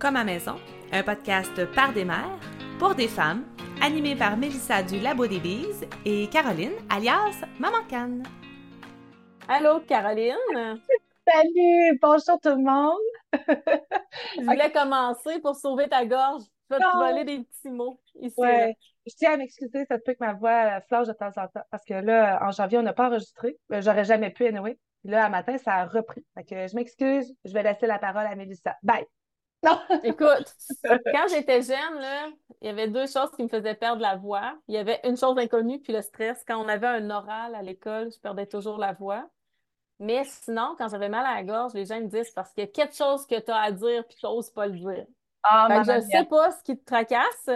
Comme à maison, un podcast par des mères, pour des femmes, animé par Mélissa du Labo des Bises et Caroline, alias Maman Canne. Allô, Caroline? Salut! Bonjour tout le monde! Je voulais commencer pour sauver ta gorge. Je vais te voler des petits mots ici. Ouais. Je tiens à m'excuser, ça se peut que ma voix flanche de temps en temps. Parce que là, en janvier, on n'a pas enregistré. J'aurais jamais pu, anyway. Puis là, à matin, ça a repris. Fait que je m'excuse. Je vais laisser la parole à Mélissa. Bye! Non. Écoute, quand j'étais jeune, là, il y avait deux choses qui me faisaient perdre la voix. Il y avait une chose inconnue, puis le stress. Quand on avait un oral à l'école, je perdais toujours la voix. Mais sinon, quand j'avais mal à la gorge, les gens me disent parce qu'il y a quelque chose que tu as à dire, puis tu n'oses pas le dire. Ah, je ne sais pas ce qui te tracasse.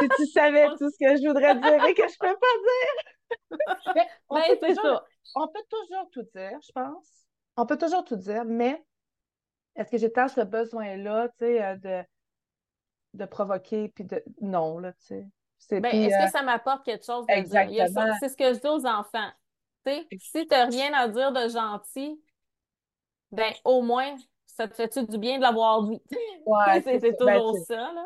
si tu savais tout ce que je voudrais dire et que je ne peux pas dire. on, ben, peut toujours, on peut toujours tout dire, je pense. On peut toujours tout dire, mais est-ce que j'ai tant ce besoin-là, tu sais, euh, de, de provoquer, puis de... Non, là, tu sais. Ben, est-ce que euh, ça m'apporte quelque chose de Exactement. C'est ce que je dis aux enfants. Tu sais, si tu n'as rien à dire de gentil, ben au moins, ça te fait-tu du bien de l'avoir dit? Ouais, c'est ben, toujours ça, là.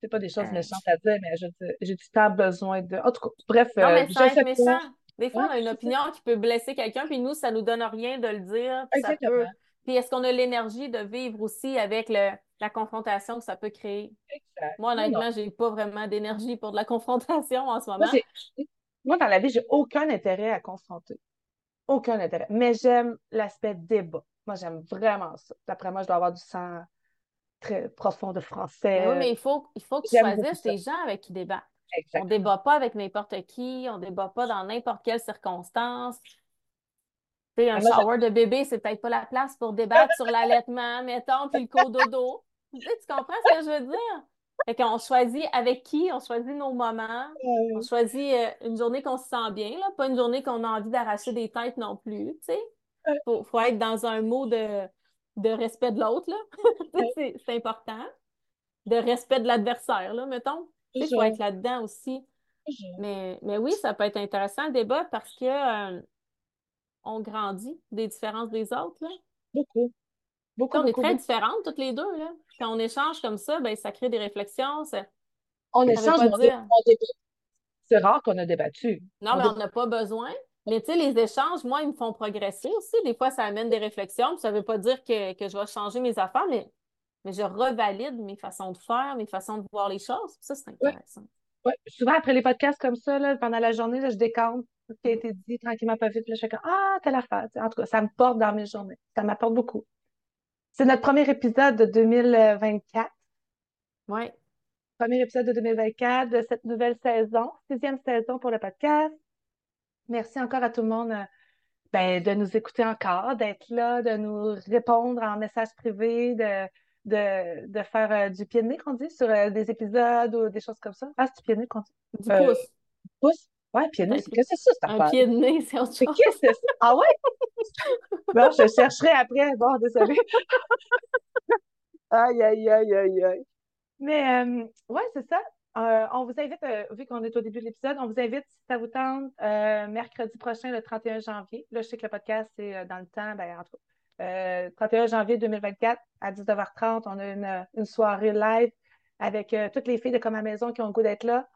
C'est pas des choses euh, méchantes à dire, mais j'ai du temps besoin de. En tout cas, bref. Non, mais être méchant. Des fois, on a une opinion qui peut blesser quelqu'un, puis nous, ça nous donne rien de le dire. Ça peut puis est-ce qu'on a l'énergie de vivre aussi avec le, la confrontation que ça peut créer? Exact. Moi, honnêtement, j'ai pas vraiment d'énergie pour de la confrontation en ce moment. Moi, dans la vie, j'ai aucun intérêt à confronter. Aucun intérêt. Mais j'aime l'aspect débat. Moi, j'aime vraiment ça. D'après moi, je dois avoir du sang très profond de français. oui, mais il faut, il faut que tu choisisses des gens avec qui débattre. On ne débat pas avec n'importe qui, on ne débat pas dans n'importe quelle circonstance un shower de bébé, c'est peut-être pas la place pour débattre sur l'allaitement, mettons, puis le cododo. Tu, sais, tu comprends ce que je veux dire? Fait qu'on choisit avec qui, on choisit nos moments, on choisit euh, une journée qu'on se sent bien, là, pas une journée qu'on a envie d'arracher des têtes non plus, tu sais. Faut, faut être dans un mot de, de respect de l'autre, là. c'est important. De respect de l'adversaire, là, mettons. Il faut être là-dedans aussi. Mais, mais oui, ça peut être intéressant le débat parce que euh, on grandit des différences des autres. Là. Beaucoup. Beaucoup, on est très différentes toutes les deux. Là. Quand on échange comme ça, ben, ça crée des réflexions. On échange, C'est rare qu'on a débattu. Non, mais on n'a pas besoin. Mais tu sais, les échanges, moi, ils me font progresser aussi. Des fois, ça amène des réflexions. ça ne veut pas dire que, je vais changer mes affaires, mais, mais je revalide mes façons de faire, mes façons de voir les choses. Ça, c'est intéressant. Ouais. Souvent, après les podcasts comme ça, là, pendant la journée, là, je décante ce qui a été dit tranquillement, pas vite. Là, je fais comme Ah, telle affaire. En tout cas, ça me porte dans mes journées. Ça m'apporte beaucoup. C'est notre premier épisode de 2024. Oui. Premier épisode de 2024 de cette nouvelle saison, sixième saison pour le podcast. Merci encore à tout le monde euh, ben, de nous écouter encore, d'être là, de nous répondre en message privé, de, de, de faire euh, du pied de nez, qu'on dit, sur euh, des épisodes ou des choses comme ça. Ah, c'est du pied de nez qu'on dit? Du pouce. Pouce? Ouais, pied de nez, qu'est-ce que c'est ça, cette Un pied de nez, c'est autre chose. Qu'est-ce que c'est ça? Ah ouais? bon, je chercherai après. Bon, désolé. aïe, aïe, aïe, aïe, aïe. Mais, euh, ouais, c'est ça. Euh, on vous invite, euh, vu qu'on est au début de l'épisode, on vous invite, si ça vous tente, mercredi prochain, le 31 janvier. Là, je sais que le podcast, c'est dans le temps, ben, en tout cas, 31 janvier 2024, à 19h30, on a une, une soirée live avec toutes les filles de Comme à Maison qui ont le goût d'être là.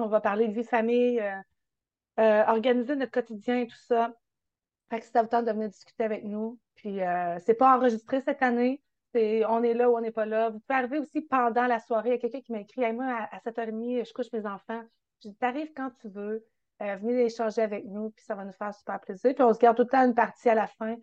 On va parler de vie famille, euh, euh, organiser notre quotidien et tout ça. Fait que si ça vous tente de venir discuter avec nous. Puis euh, c'est pas enregistré cette année. C'est on est là ou on n'est pas là. Vous pouvez arriver aussi pendant la soirée. Il y a quelqu'un qui m'a écrit moi, à, 7h30, je couche mes enfants. Je dis T'arrives quand tu veux. venez échanger avec nous, puis ça va nous faire super plaisir. Puis on se garde tout le temps une partie à la fin.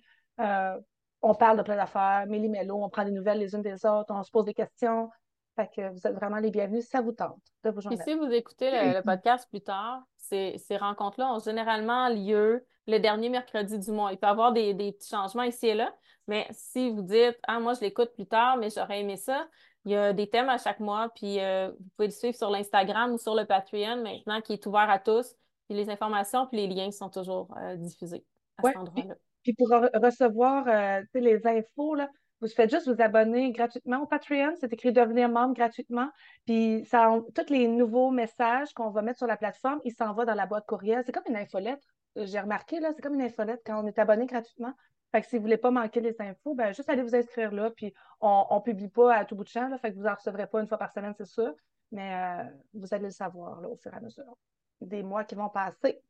on parle de plein d'affaires, méli on prend des nouvelles les unes des autres, on se pose des questions. Fait que vous êtes vraiment les bienvenus si ça vous tente de vous joindre. Et si vous écoutez le, podcast plus tard, ces, rencontres-là ont généralement lieu le dernier mercredi du mois. Il peut y avoir des, petits changements ici et là, mais si vous dites Ah, moi, je l'écoute plus tard, mais j'aurais aimé ça, il y a des thèmes à chaque mois, puis euh, vous pouvez le suivre sur l'Instagram ou sur le Patreon maintenant qui est ouvert à tous. Puis les informations puis les liens sont toujours euh, diffusés à cet endroit-là. Puis, pour recevoir euh, les infos, là, vous faites juste vous abonner gratuitement au Patreon. C'est écrit devenir membre gratuitement. Puis ça, tous les nouveaux messages qu'on va mettre sur la plateforme, ils s'en vont dans la boîte courriel. C'est comme une infolettre. J'ai remarqué, là, c'est comme une infolettre quand on est abonné gratuitement. Fait que si vous voulez pas manquer les infos, ben juste allez vous inscrire là, puis on, ne publie pas à tout bout de champ, là, fait que vous en recevrez pas une fois par semaine, c'est sûr, mais euh, vous allez le savoir là, au fur et à mesure des mois qui vont passer.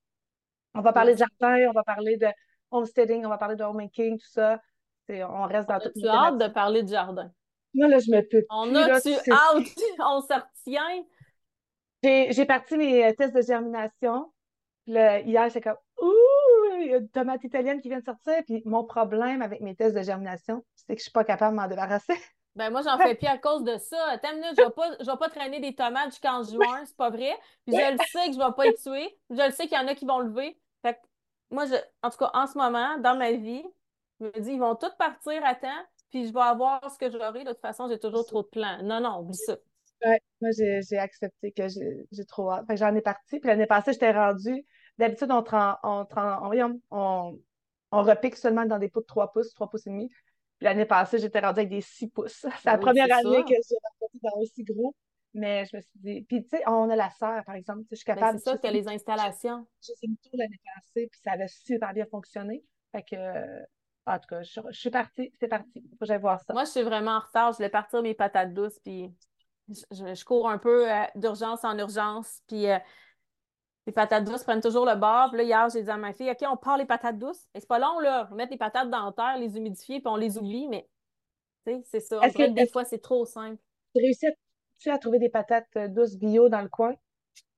On va parler de jardin, on va parler de homesteading, on va parler de homemaking, tout ça. On reste dans tout. Tu as hâte de parler de jardin? Moi, là, je me peux On a-tu hâte? on s'en retient? J'ai parti mes euh, tests de germination. Le, hier, c'est comme Ouh, il y a une tomate italienne qui vient de sortir. Puis mon problème avec mes tests de germination, c'est que je suis pas capable de m'en débarrasser. Ben moi, j'en fais plus à cause de ça. Attends une minute, je vais pas, je vais pas traîner des tomates jusqu'en juin, c'est pas vrai. Puis je le sais que je vais pas y tuer. Je le sais qu'il y en a qui vont lever. Fait que moi, je, en tout cas, en ce moment, dans ma vie, je me dis, ils vont tous partir à temps, puis je vais avoir ce que j'aurai. De toute façon, j'ai toujours trop de plans. Non, non, oublie ça. Ouais, moi, j'ai accepté que j'ai trop hâte. J'en ai parti. Puis l'année passée, j'étais rendue. D'habitude, on, on, on, on, on, repique seulement dans des pots de 3 pouces, 3 pouces et demi. L'année passée, j'étais rendue avec des 6 pouces. C'est la ben première année que j'ai rencontré dans aussi gros. Mais je me suis dit. Puis, tu sais, on a la serre, par exemple. Je suis ben, capable. c'est ça, tu les installations. J'ai fait une tour l'année passée, puis ça avait super bien fonctionné. Fait que, en tout cas, je, suis partie, c'est parti. Faut que j'aille voir ça. Moi, je suis vraiment en retard. Je voulais partir mes patates douces, puis je, cours un peu euh, d'urgence en urgence. Puis, euh, les patates douces prennent toujours le bord. Puis là, hier, j'ai dit à ma fille, OK, on part les patates douces. Et c'est pas long, là. On met les patates dans la terre, les humidifier, puis on les oublie, mais c'est ça. que, des fois, c'est trop simple. Tu réussis à, trouver des patates euh, douces bio dans le coin?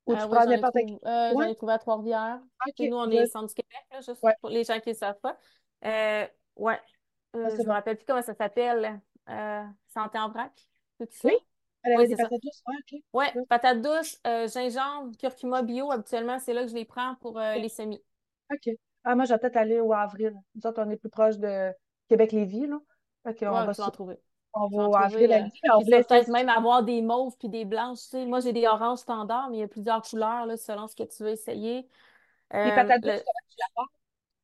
Ou tu euh, prends n'importe quel. J'en ai trouvé à Trois-Rivières. Nous, on est centre du Québec, là, juste pour les gens qui ne savent pas. Euh, ouais. Euh, je ne me rappelle plus comment ça s'appelle. Santé en vrac. Oui oui, c'est patates douces, ouais, patates douces, euh, gingembre, curcuma bio, habituellement, c'est là que je les prends pour euh, les semis. OK. Ah, moi, je vais peut-être aller au avril. Nous autres, on est plus proche de Québec-Lévis, là. OK, on va vas en trouver. On va au avril. Euh, on voulait peut-être même avoir des mauves puis des blanches. Tu sais. Moi, j'ai des oranges standards, mais il y a plusieurs couleurs là, selon ce que tu veux essayer. les patates douces, comment tu la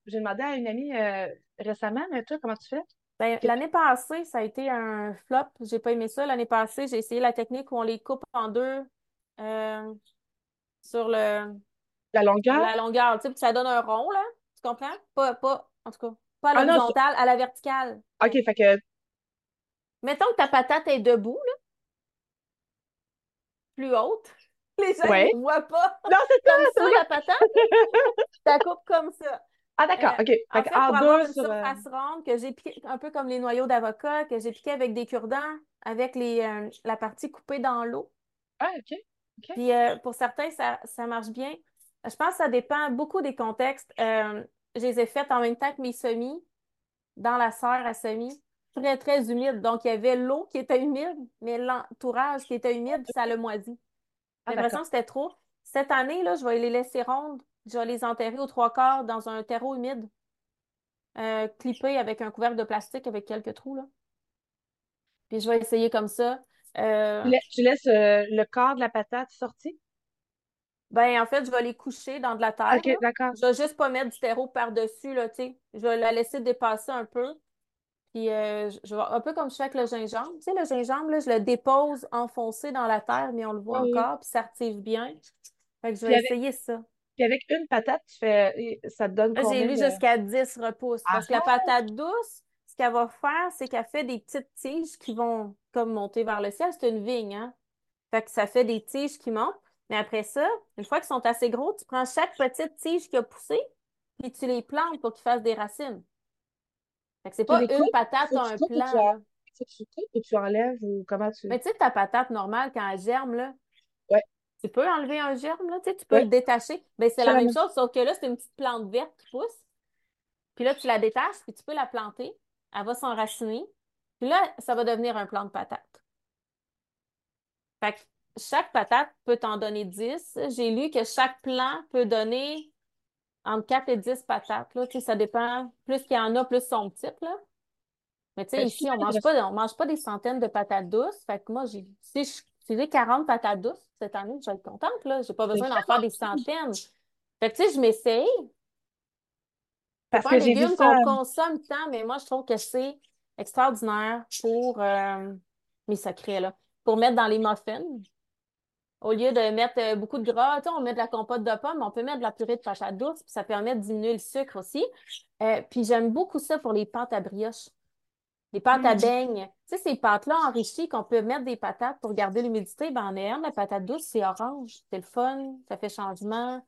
J'ai demandé à une amie récemment, mais toi, comment tu fais? Ben, l'année passée, ça a été un flop. J'ai pas aimé ça. L'année passée, j'ai essayé la technique où on les coupe en deux euh, sur le. La longueur? La longueur, tu sais, ça donne un rond, là. Tu comprends? Pas, pas, en tout cas, pas à ah l'horizontale, à la verticale. OK, fait que. Mettons que ta patate est debout, là. Plus haute. Les gens ne voient pas. Non, c'est comme ça, la patate. tu la coupes comme ça. Ah, d'accord, euh, OK. En fait, pour avoir une surface euh, ronde que j'ai piqué un peu comme les noyaux d'avocat, que j'ai piqué avec des cure-dents, avec les, euh, la partie coupée dans l'eau. Ah, OK. Puis pour certains, ça, ça, marche bien. Je pense que ça dépend beaucoup des contextes. je les ai faites en même temps que mes semis, dans la serre à semis, très, très humide. Donc, il y avait l'eau qui était humide, mais l'entourage qui était humide, ça le moisi. J'ai ah, l'impression que c'était trop. Cette année, là, je vais les laisser rondes je vais les enterrer aux trois quarts dans un terreau humide, euh, clippé avec un couvercle de plastique avec quelques trous. Là. Puis je vais essayer comme ça. Euh, tu laisses euh, le corps de la patate sorti? Ben, en fait, je vais les coucher dans de la terre. OK, d'accord. Je vais juste pas mettre du terreau par-dessus, là, tu sais. Je vais la laisser dépasser un peu. Puis, je vais, un peu comme je fais avec le gingembre. Tu sais, le gingembre, là, je le dépose enfoncé dans la terre, mais on le voit encore, puis ça retire bien. Fait que je vais essayer ça. Puis avec une patate, tu fais, ça te donne combien? J'ai lu jusqu'à 10 repousses. parce que la ah! patate douce, ce qu'elle va faire, c'est qu'elle fait des petites tiges qui vont comme monter vers le ciel. C'est une vigne, hein? Fait que ça fait des tiges qui montent. Mais après ça, une fois qu'ils sont assez gros, tu prends chaque petite tige qui a poussé, puis tu les plantes pour qu'ils fassent des racines. Fait que c'est pas une patate à un plant. Tu et tu enlèves ou comment tu. Mais tu sais, ta patate normale, quand elle germe, là, tu peux enlever un germe, là, tu, sais, tu peux le détacher. Ben, c'est la même chose, sauf que là, c'est une petite plante verte qui pousse. Puis là, tu la détaches, puis tu peux la planter. Elle va s'enraciner. Puis là, ça va devenir un plant de patate. Fait que chaque patate peut t'en donner 10. J'ai lu que chaque plant peut donner entre 4 et 10 patates. Là. Tu sais, ça dépend. Plus qu'il y en a, plus son type. Là. Mais tu sais, ben, ici, on mange pas, on mange pas des centaines de patates douces. Fait que moi, si je faisais 40 patates douces, cette année, je vais être contente, là. J'ai pas besoin d'en faire des centaines. Fait que, tu sais, je m'essaye. Parce que j'ai légume qu'on consomme tant, mais moi, je trouve que c'est extraordinaire pour euh, mes secrets, là. Pour mettre dans les muffins. Au lieu de mettre euh, beaucoup de gras, on met de la compote de pommes, on peut mettre de la purée de patate douce, puis ça permet de diminuer le sucre aussi. Euh, puis j'aime beaucoup ça pour les pâtes à brioche. Les pâtes à mm. beignes. Tu sais, ces pâtes-là enrichies qu'on peut mettre des patates pour garder l'humidité, ben en est La patate douce, c'est orange. C'est le fun, ça fait changement.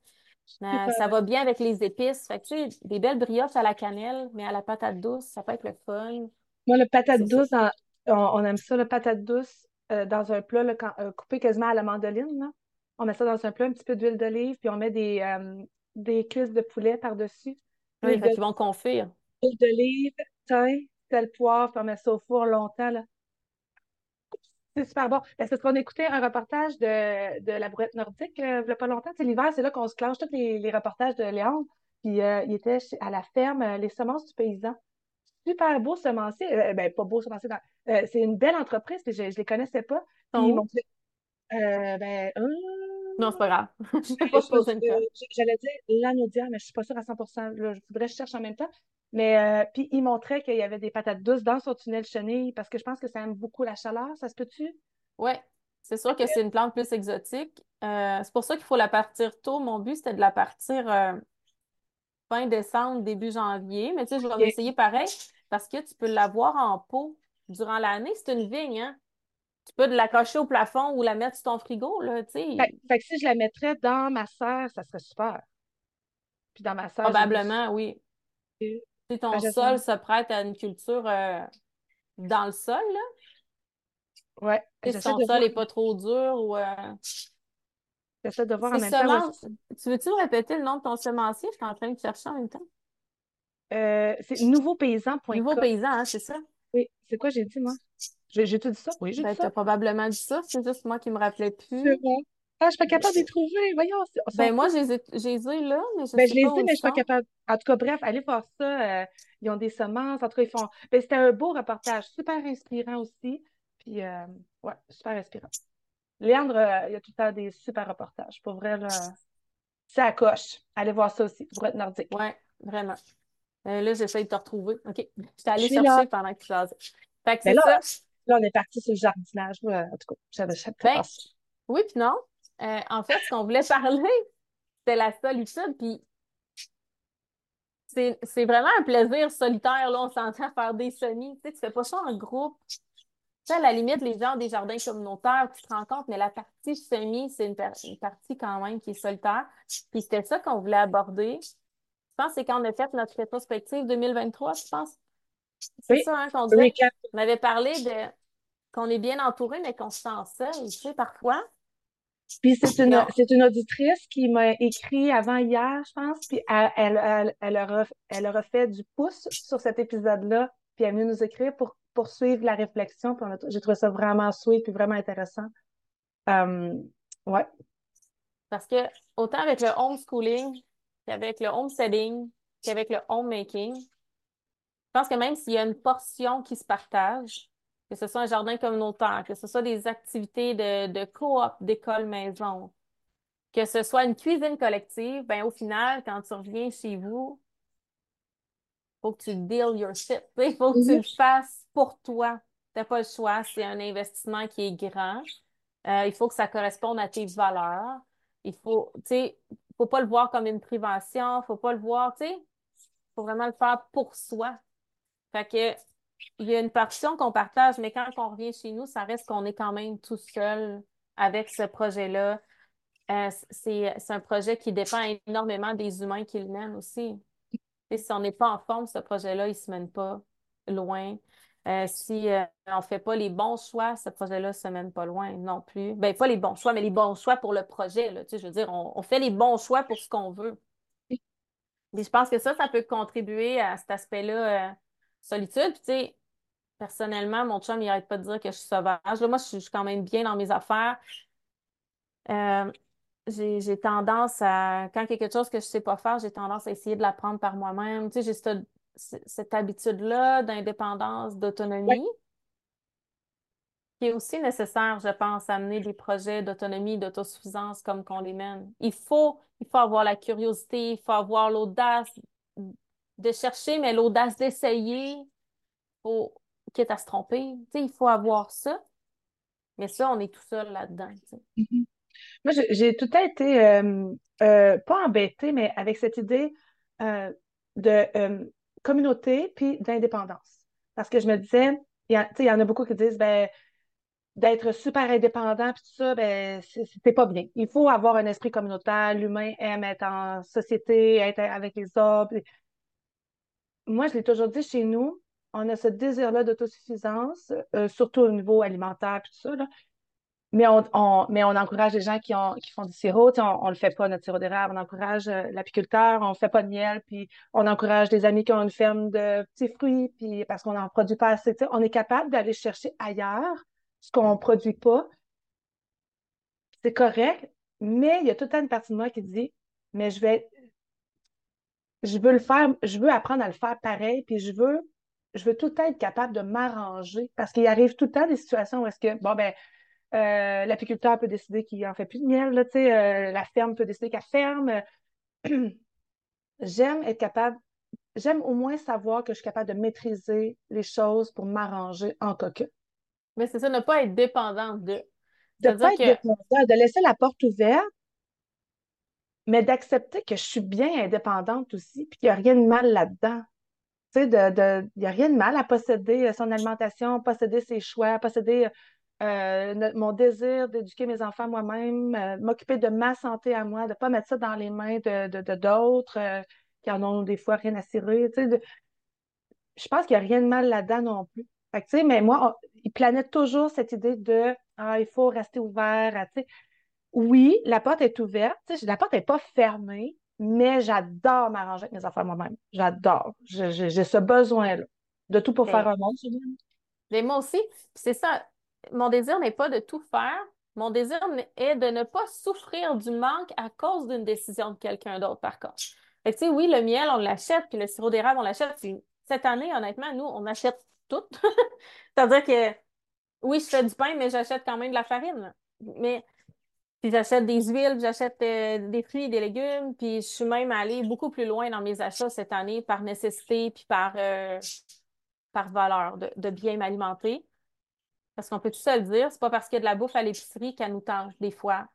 Euh, ça va bien avec les épices. Fait que, tu sais, des belles brioches à la cannelle, mais à la patate douce, ça peut être le fun. Moi, le patate douce, on, aime ça, le patate douce euh, dans un plat euh, coupé quasiment à la mandoline. On met ça dans un plat, un petit peu d'huile d'olive, puis on met des, des cuisses de poulet par-dessus. Oui, vont confire. Huile d'olive, thym, sel, poivre, on met ça au four longtemps. Là. C'est super bon. Ben, c'est parce qu'on écoutait un reportage de, de la brouette nordique il n'y a pas longtemps. C'est l'hiver, c'est là qu'on se clenche tous les, les reportages de Léon. Puis il était à la ferme Les Semences du Paysan super beau semencier. Euh, ben, pas beau semencier. Euh, c'est une belle entreprise, puis je ne les connaissais pas. Euh, ben, non, c'est pas grave. J'allais dire l'anodière, mais je ne suis pas sûre à 100% Je voudrais que je cherche en même temps. Mais puis il montrait qu'il y avait des patates douces dans son tunnel chenille parce que je pense que ça aime beaucoup la chaleur. Ça se peut-tu? Oui, c'est sûr que c'est une plante plus exotique. c'est pour ça qu'il faut la partir tôt. Mon but, c'était de la partir fin décembre, début janvier. Mais tu sais, je vais essayer pareil parce que tu peux l'avoir en pot durant l'année. C'est une vigne, hein? Tu peux l'accrocher au plafond ou la mettre sur ton frigo, là, tu sais. Fait, que si je la mettrais dans ma serre, ça serait super. Puis dans ma serre. Probablement, oui. Si ton ah, sol se prête à une culture euh, dans le sol, là? Ouais. Si ton sol n'est pas trop dur ou. Euh... J'essaie de voir en même temps. Tu veux-tu répéter le nom de ton semencier? Je suis en train de chercher en même temps. Euh, c'est nouveaupaysan.com. Nouveau paysan, hein, c'est ça? Oui, c'est quoi j'ai dit, moi? J'ai tout dit ça? Oui, j'ai ben, dit ça. as probablement dit ça, c'est juste moi qui me rappelais plus. C'est vrai. Ah, je suis pas capable de les trouver. Voyons. Ben, moi, j'ai les ai là, mais je ben, je les ai, mais je suis pas capable. En tout cas, bref, allez voir ça. Euh, ils ont des semences. En tout cas, ils font. Ben, c'était un beau reportage, super inspirant aussi. Puis, euh, ouais, super inspirant. Léandre, il y a tout le temps des super reportages. Pour vrai, là, ça coche. Allez voir ça aussi, pour être nordique. Oui, vraiment. Euh, là, j'essaie de te retrouver. OK. J'étais allée chercher pendant que tu faisais. Fait que c'est ça. Là, on est parti sur le jardinage. en tout cas, j'avais ben, Oui, puis non. Euh, en fait, ce qu'on voulait parler, c'était la solitude. Puis c'est vraiment un plaisir solitaire. Là, on s'entend faire des semis. Tu sais, tu fais pas ça en groupe. Tu sais, à la limite, les gens ont des jardins communautaires, tu te rends compte, mais la partie semis, c'est une, une, partie quand même qui est solitaire. Puis c'était ça qu'on voulait aborder pense que c'est quand on a fait notre rétrospective 2023, je pense. C'est ça, hein, qu'on disait? On avait parlé de qu'on est bien entouré, mais qu'on se sent seul, tu sais, parfois. Puis c'est une, c'est une auditrice qui m'a écrit avant hier, je pense, puis elle, elle, elle, aura, elle aura fait du pouce sur cet épisode-là, puis elle est venue nous écrire pour poursuivre la réflexion. Puis j'ai trouvé ça vraiment sweet puis vraiment intéressant. Euh, ouais. Parce que autant avec le homeschooling, qu'avec le homesteading, qu'avec le homemaking. Je pense que même s'il y a une portion qui se partage, que ce soit un jardin communautaire, que ce soit des activités de, de coop d'école maison, que ce soit une cuisine collective, ben au final, quand tu reviens chez vous, il faut que tu deal your shit. Il faut que tu le fasses pour toi. Tu n'as pas le choix. C'est un investissement qui est grand. Euh, il faut que ça corresponde à tes valeurs. Il faut, tu sais, faut pas le voir comme une prévention, faut pas le voir, tu sais, faut vraiment le faire pour soi. Fait que, il y a une portion qu'on partage, mais quand on revient chez nous, ça reste qu'on est quand même tout seul avec ce projet-là. Euh, c'est, un projet qui dépend énormément des humains qui le mènent aussi. Et si on n'est pas en forme, ce projet-là, il ne se mène pas loin. Euh, si euh, on ne fait pas les bons choix, ce projet-là ne se mène pas loin non plus. Ben, pas les bons choix, mais les bons choix pour le projet. Là, tu sais, je veux dire, on, fait les bons choix pour ce qu'on veut. je pense que ça, ça peut contribuer à cet aspect-là, solitude. Puis, tu sais, personnellement, mon chum, il n'arrête pas de dire que je suis sauvage. Là, moi, je suis, quand même bien dans mes affaires. j'ai tendance à, quand il y a quelque chose que je ne sais pas faire, j'ai tendance à essayer de l'apprendre par moi-même. Tu sais, j'ai cette habitude-là d'indépendance, d'autonomie, qui est aussi nécessaire, je pense, à mener des projets d'autonomie, d'autosuffisance comme qu'on les mène. Il faut, il faut avoir la curiosité, il faut avoir l'audace de chercher, mais l'audace d'essayer, faut, quitte à se tromper. il faut avoir ça. Mais ça, on est tout seul là-dedans. Mm-hmm. Moi, j'ai tout à été, euh, euh, pas embêtée, mais avec cette idée euh, de communauté puis d'indépendance. Parce que je me disais, il y, en a beaucoup qui disent, ben, d'être super indépendant puis tout ça, ben, c'était pas bien. Il faut avoir un esprit communautaire. L'humain aime être en société, être avec les autres. Moi, je l'ai toujours dit chez nous, on a ce désir-là d'autosuffisance, surtout au niveau alimentaire puis tout ça, là. Mais on, encourage les gens qui, ont, qui font du sirop. On ne le fait pas, notre sirop d'érable. On encourage euh, l'apiculteur. On ne fait pas de miel. Puis on encourage des amis qui ont une ferme de petits fruits puis parce qu'on n'en produit pas assez. on est capable d'aller chercher ailleurs ce qu'on ne produit pas. C'est correct. Mais il y a tout une partie de moi qui dit Mais je vais. Je veux le faire, je veux apprendre à le faire pareil, puis je veux, je veux tout le temps être capable de m'arranger. Parce qu'il arrive tout le temps des situations où est-ce que, bon, ben, euh, l'apiculteur peut décider qu'il en fait plus de miel, là, euh, la ferme peut décider qu'elle ferme. j'aime être capable, j'aime au moins savoir que je suis capable de maîtriser les choses pour m'arranger en coquin. Mais c'est ça, ne pas être dépendante de. De pas être dépendante, de laisser la porte ouverte, mais d'accepter que je suis bien indépendante aussi, puis qu'il n'y a rien de mal là-dedans. Tu sais, de, il n'y a rien de mal à posséder son alimentation, posséder ses choix, posséder euh, mon désir d'éduquer mes enfants moi-même, euh, m'occuper de ma santé à moi, de ne pas mettre ça dans les mains de, d'autres euh, qui en ont des fois rien à cirer. Je pense qu'il n'y a rien de mal là-dedans non plus. mais moi, il planait toujours cette idée de ah, il faut rester ouvert. Oui, la porte est ouverte. La porte n'est pas fermée, mais j'adore m'arranger avec mes enfants moi-même. J'adore. J'ai ce besoin-là de tout pour ben faire un monde. Mais moi aussi, c'est ça mon désir n'est pas de tout faire. Mon désir est de ne pas souffrir du manque à cause d'une décision de quelqu'un d'autre, par contre. Fait que, oui, le miel, on l'achète, puis le sirop d'érable, on l'achète. Cette année, honnêtement, nous, on achète tout. C'est-à-dire que, oui, je fais du pain, mais j'achète quand même de la farine. Mais, puis j'achète des huiles, j'achète euh, des fruits, des légumes, puis je suis même allée beaucoup plus loin dans mes achats cette année par nécessité, puis par, euh, par valeur de, de bien m'alimenter. Parce qu'on peut tout se le dire, c'est pas parce qu'il y a de la bouffe à l'épicerie qu'elle nous tente des fois.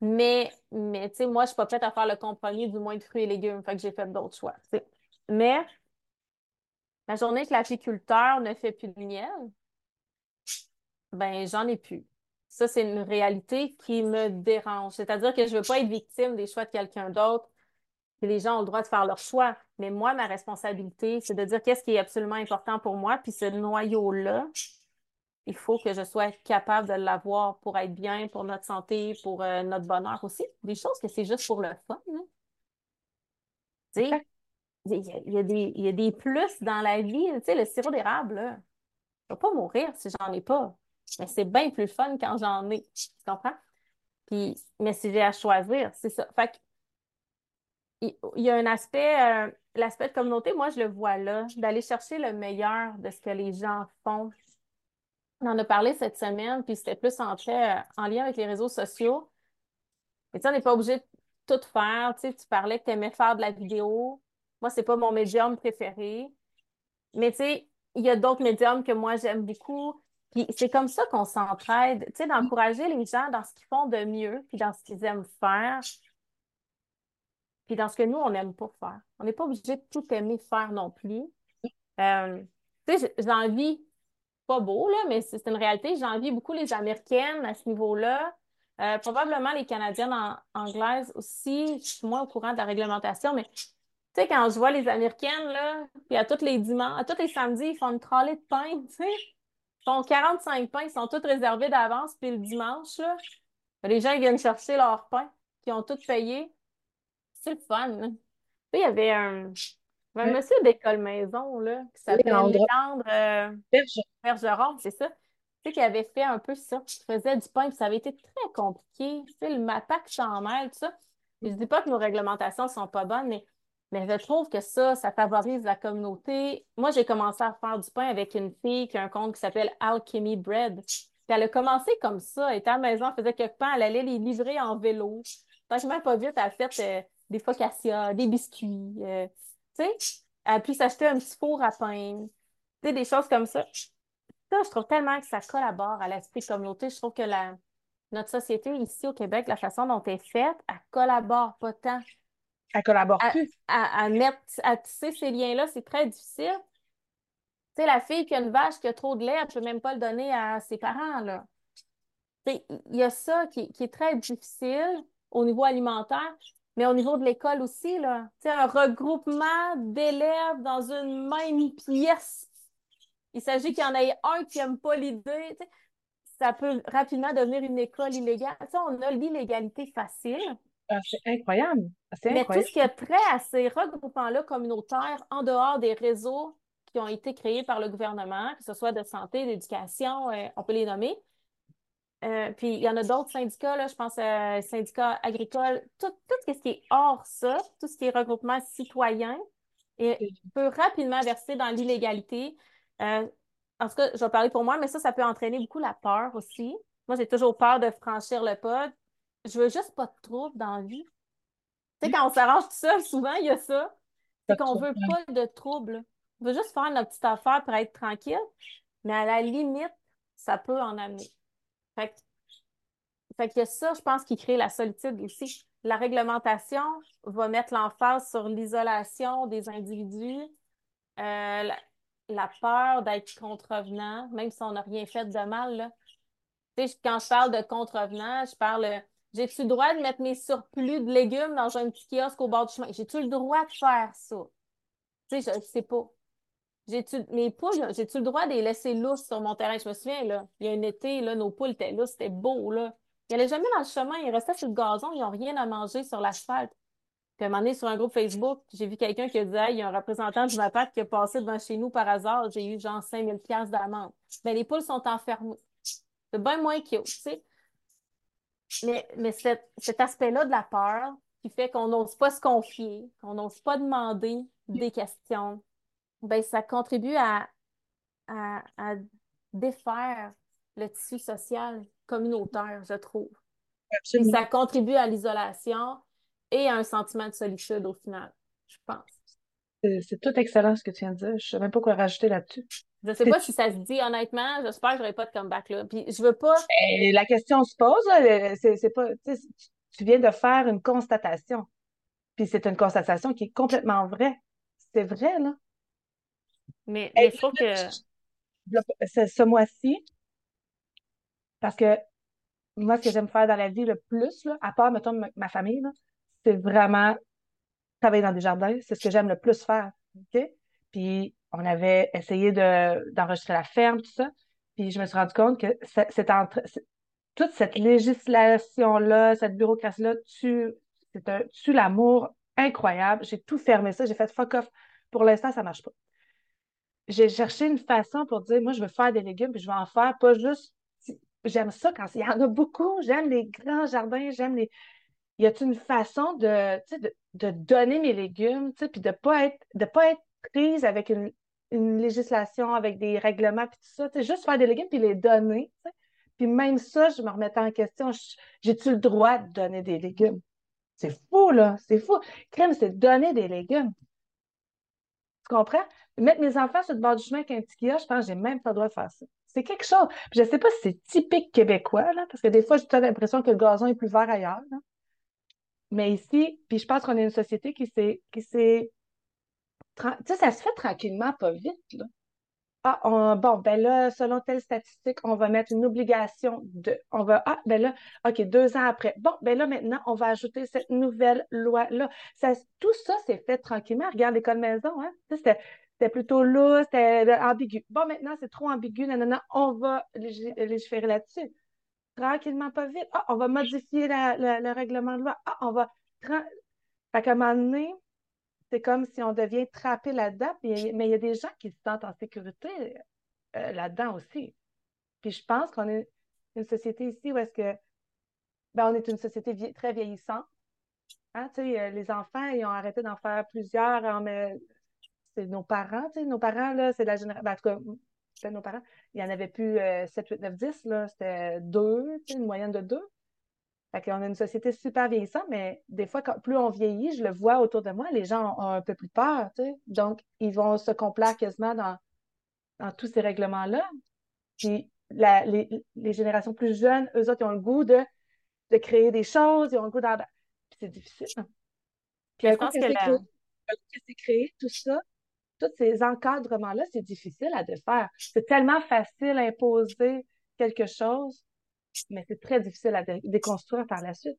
Mais, mais tu sais, moi, je suis pas prête à faire le compromis du moins de fruits et légumes. Fait que j'ai fait d'autres choix. Mais la journée que l'apiculteur ne fait plus de miel, ben j'en ai plus. Ça, c'est une réalité qui me dérange. C'est-à-dire que je veux pas être victime des choix de quelqu'un d'autre. Les gens ont le droit de faire leur choix. Mais moi, ma responsabilité, c'est de dire qu'est-ce qui est absolument important pour moi. Puis ce noyau-là, il faut que je sois capable de l'avoir pour être bien, pour notre santé, pour euh, notre bonheur aussi. Des choses que c'est juste pour le fun. Hein. Tu sais, il y, a, des, y a des plus dans la vie. Tu sais, le sirop d'érable, là, je ne vais pas mourir si j'en ai pas. Mais c'est bien plus fun quand j'en ai. Tu comprends? Puis, mais si j'ai à choisir, c'est ça. Fait que, il y a un aspect, euh, l'aspect de communauté, moi, je le vois là, d'aller chercher le meilleur de ce que les gens font on en a parlé cette semaine, puis c'était plus en, euh, en lien avec les réseaux sociaux. Mais tu sais, on n'est pas obligé de tout faire. Tu sais, tu parlais que tu aimais faire de la vidéo. Moi, c'est pas mon médium préféré. Mais tu sais, il y a d'autres médiums que moi, j'aime beaucoup. Puis c'est comme ça qu'on s'entraide, tu sais, d'encourager les gens dans ce qu'ils font de mieux, puis dans ce qu'ils aiment faire, puis dans ce que nous, on n'aime pas faire. On n'est pas obligé de tout aimer faire non plus. Euh, tu sais, j'ai envie pas beau, là, mais c'est une réalité. J'envie beaucoup les Américaines à ce niveau-là. Euh, probablement les Canadiennes anglaises aussi. Je suis moins au courant de la réglementation, mais tu sais, quand je vois les Américaines, là, puis à tous les dimanches, à tous les samedis, ils font une trolley de pain, tu sais. Font 45 pains, ils sont tous réservés d'avance, puis le dimanche, là, les gens ils viennent chercher leur pain, qui ont tout payé. C'est le fun. Sais, il y avait un, un monsieur d'école maison, là, qui s'appelle Léandre euh, Bergeron, c'est ça. Tu sais, qui avait fait un peu ça. Il faisait du pain, puis ça avait été très compliqué. Tu sais, le MAPAC s'en mêle, tout ça. je dis pas que nos réglementations sont pas bonnes, mais, mais je trouve que ça, ça favorise la communauté. Moi, j'ai commencé à faire du pain avec une fille qui a un compte qui s'appelle Alchemy Bread. Puis elle a commencé comme ça. Elle était à la maison, elle faisait quelques pains, elle allait les livrer en vélo. Franchement, pas vite, elle a fait euh, des focaccia, des biscuits. Euh, tu sais, elle pu s'acheter un petit four à pain, tu sais, des choses comme ça. Ça, je trouve tellement que ça collabore à l'esprit de communauté. Je trouve que la, notre société ici au Québec, la façon dont elle est faite, elle collabore pas tant. Elle collabore plus. À, mettre, à tisser ces liens-là, c'est très difficile. Tu sais, la fille qui a une vache qui a trop de lait, elle ne peut même pas le donner à ses parents, là. Il y a ça qui, est très difficile au niveau alimentaire, mais au niveau de l'école aussi, là. Tu sais, un regroupement d'élèves dans une même pièce. Il s'agit qu'il y en ait un qui n'aime pas l'idée ça peut rapidement devenir une école illégale. Ça, on a l'illégalité facile. Ah, c'est incroyable. Mais tout ce qui est trait à ces regroupements-là communautaires en dehors des réseaux qui ont été créés par le gouvernement, que ce soit de santé, d'éducation, euh, on peut les nommer. Euh, puis il y en a d'autres syndicats, là, je pense euh, syndicats agricoles, tout, tout, ce qui est hors ça, tout ce qui est regroupement citoyen, et peut rapidement verser dans l'illégalité. Euh, en tout cas, je vais parler pour moi, mais ça, ça peut entraîner beaucoup la peur aussi. Moi, j'ai toujours peur de franchir le pas. Je veux juste pas de trouble dans la vie. Tu sais, quand on s'arrange tout seul, souvent, il y a ça. C'est qu'on veut pas de trouble. On veut juste faire notre petite affaire pour être tranquille, mais à la limite, ça peut en amener. Fait fait qu'il y a ça, je pense, qui crée la solitude aussi. La réglementation va mettre l'emphase sur l'isolation des individus, euh, la peur d'être contrevenant, même si on n'a rien fait de mal. Là. Tu sais, quand je parle de contrevenant, je parle j'ai-tu le droit de mettre mes surplus de légumes dans un petit kiosque au bord du chemin? J'ai-tu le droit de faire ça? Tu sais, je sais pas. J'ai-tu, mes poules, j'ai-tu le droit de les laisser lousses sur mon terrain? Je me souviens, là, il y a un été, là, nos poules étaient lousses, c'était beau, là. Ils n'allaient jamais dans le chemin, ils restaient sur le gazon, ils n'ont rien à manger sur l'asphalte. Puis à un moment donné, sur un groupe Facebook, j'ai vu quelqu'un qui a dit il y a un représentant du MAPAC qui est passé devant chez nous par hasard, j'ai eu genre 5000 pièces d'amende. Mais les poules sont enfermées. C'est bien moins cute, tu sais. Mais, mais cet, aspect-là de la peur qui fait qu'on n'ose pas se confier, qu'on n'ose pas demander des questions, ben ça contribue à, à, défaire le tissu social communautaire, je trouve. Et ça contribue à l'isolation, et un sentiment de solitude au final, je pense. C'est tout excellent ce que tu viens de dire. Je ne sais même pas quoi rajouter là-dessus. Je ne sais pas si ça se dit honnêtement. J'espère que je n'aurai pas de comeback là. Puis je veux pas. Ben, la question se pose. C'est pas. Tu viens de faire une constatation. Puis c'est une constatation qui est complètement vraie. C'est vrai, là. Mais, il faut que. Ce mois-ci, parce que moi, ce que j'aime faire dans la vie le plus, là, à part, mettons, ma, famille, c'est vraiment travailler dans des jardins. C'est ce que j'aime le plus faire. OK? Puis on avait essayé de, d'enregistrer la ferme, tout ça. Puis je me suis rendu compte que c'est, toute cette législation-là, cette bureaucratie-là, tu, c'est un, tu l'amour incroyable. J'ai tout fermé ça. J'ai fait fuck off. Pour l'instant, ça marche pas. J'ai cherché une façon pour dire, moi, je veux faire des légumes, puis je vais en faire, pas juste. J'aime ça quand il y en a beaucoup. J'aime les grands jardins, j'aime les, y a une façon de, de, donner mes légumes, puis de ne pas, de pas être prise avec une, législation, avec des règlements, puis tout ça, juste faire des légumes, puis les donner. Puis même ça, je me remettais en question, j'ai-tu le droit de donner des légumes? C'est fou, là, c'est fou. Crème, c'est donner des légumes. Tu comprends? Mettre mes enfants sur le bord du chemin avec un petit je pense que j'ai même pas le droit de faire ça. C'est quelque chose. je ne sais pas si c'est typique québécois, là, parce que des fois, j'ai l'impression que le gazon est plus vert ailleurs. Mais ici, puis je pense qu'on est une société qui s'est. Sais, ça se fait tranquillement, pas vite. Là. Ah, bon, ben là, selon telle statistique, on va mettre une obligation de. On va. Ah, ben là, OK, deux ans après. Bon, ben là, maintenant, on va ajouter cette nouvelle loi-là. Ça, tout ça s'est fait tranquillement. Regarde l'école maison, hein? C'était, plutôt lourd, c'était ambigu. Bon, maintenant, c'est trop ambigu. Non, non, non, on va légiférer là-dessus tranquillement, pas vite. Ah, on va modifier le règlement de loi. Ah, on va. Fait qu'à un moment donné, c'est comme si on devient trappé là-dedans, mais il y a des gens qui se sentent en sécurité euh, là-dedans aussi. Puis je pense qu'on est une société ici où est-ce que ben, on est une société très vieillissante. Hein, euh, les enfants, ils ont arrêté d'en faire plusieurs. Hein, mais c'est nos parents, nos parents, là, c'est la génération. Ben, en tout cas, c'était nos parents. Il n'y en avait plus 7, 8, 9, 10, là. C'était deux, une moyenne de deux. Fait qu'on a une société super vieillissante, mais des fois, plus on vieillit, je le vois autour de moi, les gens ont, un peu plus peur, tu sais. Donc, ils vont se complaire quasiment dans, dans tous ces règlements-là. Puis, les, générations plus jeunes, eux autres, ils ont le goût de, de créer des choses, ils ont le goût d'en... c'est difficile. Puis, je pense que, c'est créé, tout ça, tous ces encadrements-là, c'est difficile à défaire. C'est tellement facile à imposer quelque chose, mais c'est très difficile à déconstruire par la suite.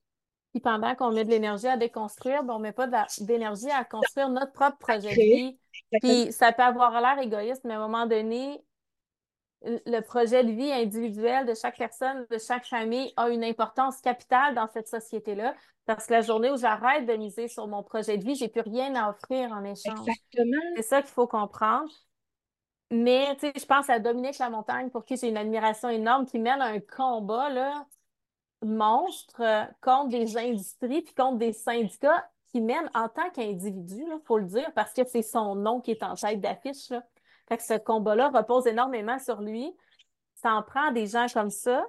Puis pendant qu'on met de l'énergie à déconstruire, ben on ne met pas d'énergie à construire notre propre projet de vie. Puis ça peut avoir l'air égoïste, mais à un moment donné, le projet de vie individuel de chaque personne, de chaque famille a une importance capitale dans cette société-là. Parce que la journée où j'arrête de miser sur mon projet de vie, j'ai plus rien à offrir en échange. Exactement. C'est ça qu'il faut comprendre. Mais, tu sais, je pense à Dominique Lamontagne, pour qui j'ai une admiration énorme, qui mène un combat, là, monstre euh, contre des industries puis contre des syndicats qui mènent en tant qu'individu, il faut le dire, parce que c'est son nom qui est en tête d'affiche. Fait que ce combat-là repose énormément sur lui. Ça en prend des gens comme ça.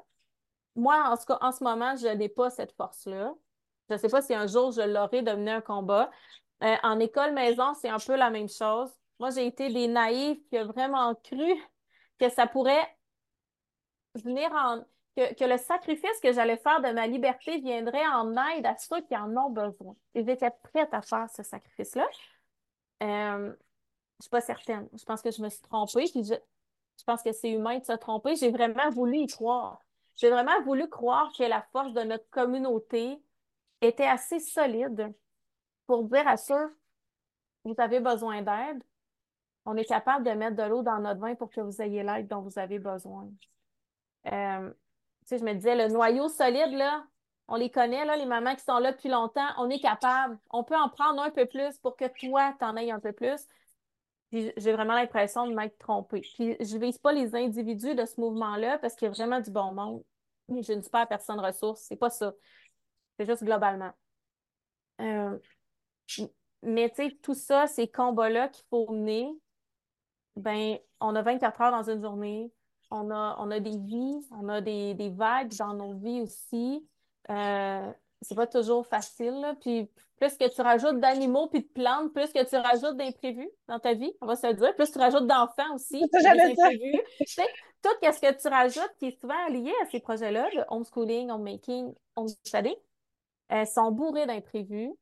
Moi, en tout cas, en ce moment, je n'ai pas cette force-là. Je ne sais pas si un jour je l'aurai de mener un combat. Euh, en école maison, c'est un peu la même chose. Moi, j'ai été des naïfs qui ont vraiment cru que ça pourrait venir en que, le sacrifice que j'allais faire de ma liberté viendrait en aide à ceux qui en ont besoin. Et j'étais prête à faire ce sacrifice-là. Euh, je ne suis pas certaine. Je pense que je me suis trompée. Puis je, pense que c'est humain de se tromper. J'ai vraiment voulu y croire. J'ai vraiment voulu croire que la force de notre communauté était assez solide pour dire à ceux vous avez besoin d'aide, on est capable de mettre de l'eau dans notre vin pour que vous ayez l'aide dont vous avez besoin. Euh, je me disais, le noyau solide, là, on les connaît, là, les mamans qui sont là depuis longtemps, on est capable. On peut en prendre un peu plus pour que toi, t'en aies un peu plus. J'ai vraiment l'impression de m'être trompée. Puis je ne vise pas les individus de ce mouvement-là parce qu'il y a vraiment du bon monde. Je ne suis pas personne ressource, c'est pas ça. C'est juste globalement. Euh, mais tu sais, tout ça, ces combats-là qu'il faut mener, ben, on a 24 heures dans une journée on a, on a des vies, on a des, vagues dans nos vies aussi. Euh, c'est pas toujours facile. Puis plus que tu rajoutes d'animaux puis de plantes, plus que tu rajoutes d'imprévus dans ta vie, on va se le dire. Plus tu rajoutes d'enfants aussi, des imprévus. tout ce que tu rajoutes qui est souvent lié à ces projets-là, le homeschooling, homemaking, homestudying, euh, sont bourrés d'imprévus.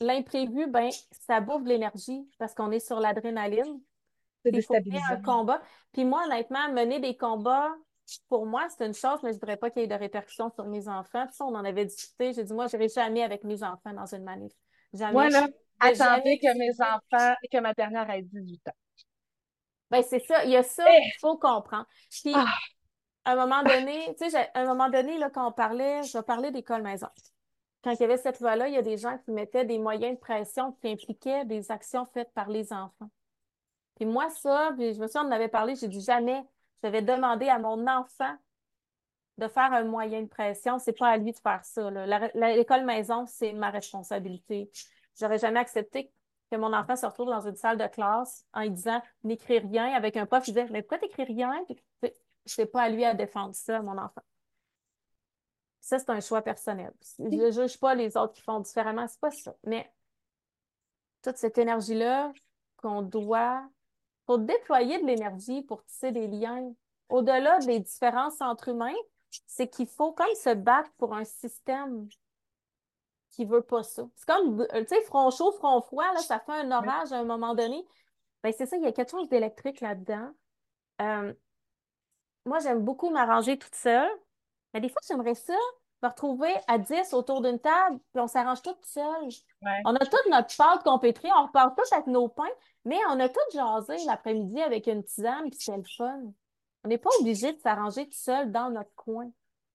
L'imprévu, ben, ça bouffe de l'énergie parce qu'on est sur l'adrénaline. C'est un combat. Puis moi, honnêtement, mener des combats, pour moi, c'est une chose, mais je ne voudrais pas qu'il y ait de répercussions sur mes enfants. Puis ça, on en avait discuté. J'ai dit, moi, je n'irai jamais avec mes enfants dans une manif. Jamais. Moi, là, attendez que mes enfants, que ma dernière ait 18 ans. Ben, c'est ça. Il y a ça eh! qu'il faut comprendre. Puis, ah! à un moment donné, tu sais, à un moment donné, là, quand on parlait, je vais parler d'école maison. Quand il y avait cette loi-là, il y a des gens qui mettaient des moyens de pression qui impliquaient des actions faites par les enfants. Puis moi, ça, puis je me souviens, on en avait parlé, j'ai dit jamais, je vais demander à mon enfant de faire un moyen de pression. C'est pas à lui de faire ça. L'école maison, c'est ma responsabilité. J'aurais jamais accepté que mon enfant se retrouve dans une salle de classe en lui disant n'écris rien avec un prof qui disait Mais pourquoi t'écris rien? C'est pas à lui à défendre ça, mon enfant. Ça, c'est un choix personnel. Je ne juge pas les autres qui font différemment, c'est pas ça. Mais toute cette énergie-là qu'on doit pour déployer de l'énergie, pour tisser des liens, au-delà des différences entre humains, c'est qu'il faut comme se battre pour un système qui veut pas ça. C'est comme, euh, tu sais, front chaud, front froid, là, ça fait un orage à un moment donné. Ben, c'est ça, il y a quelque chose d'électrique là-dedans. Euh, moi, j'aime beaucoup m'arranger toute seule, mais des fois, j'aimerais ça, me retrouver à 10 autour d'une table, puis on s'arrange toutes seules. On a toute notre pâte qu'on pétrit, on repart tous avec nos pains, mais on a tout jasé l'après-midi avec une tisane, puis c'est le fun. On n'est pas obligé de s'arranger tout seul dans notre coin.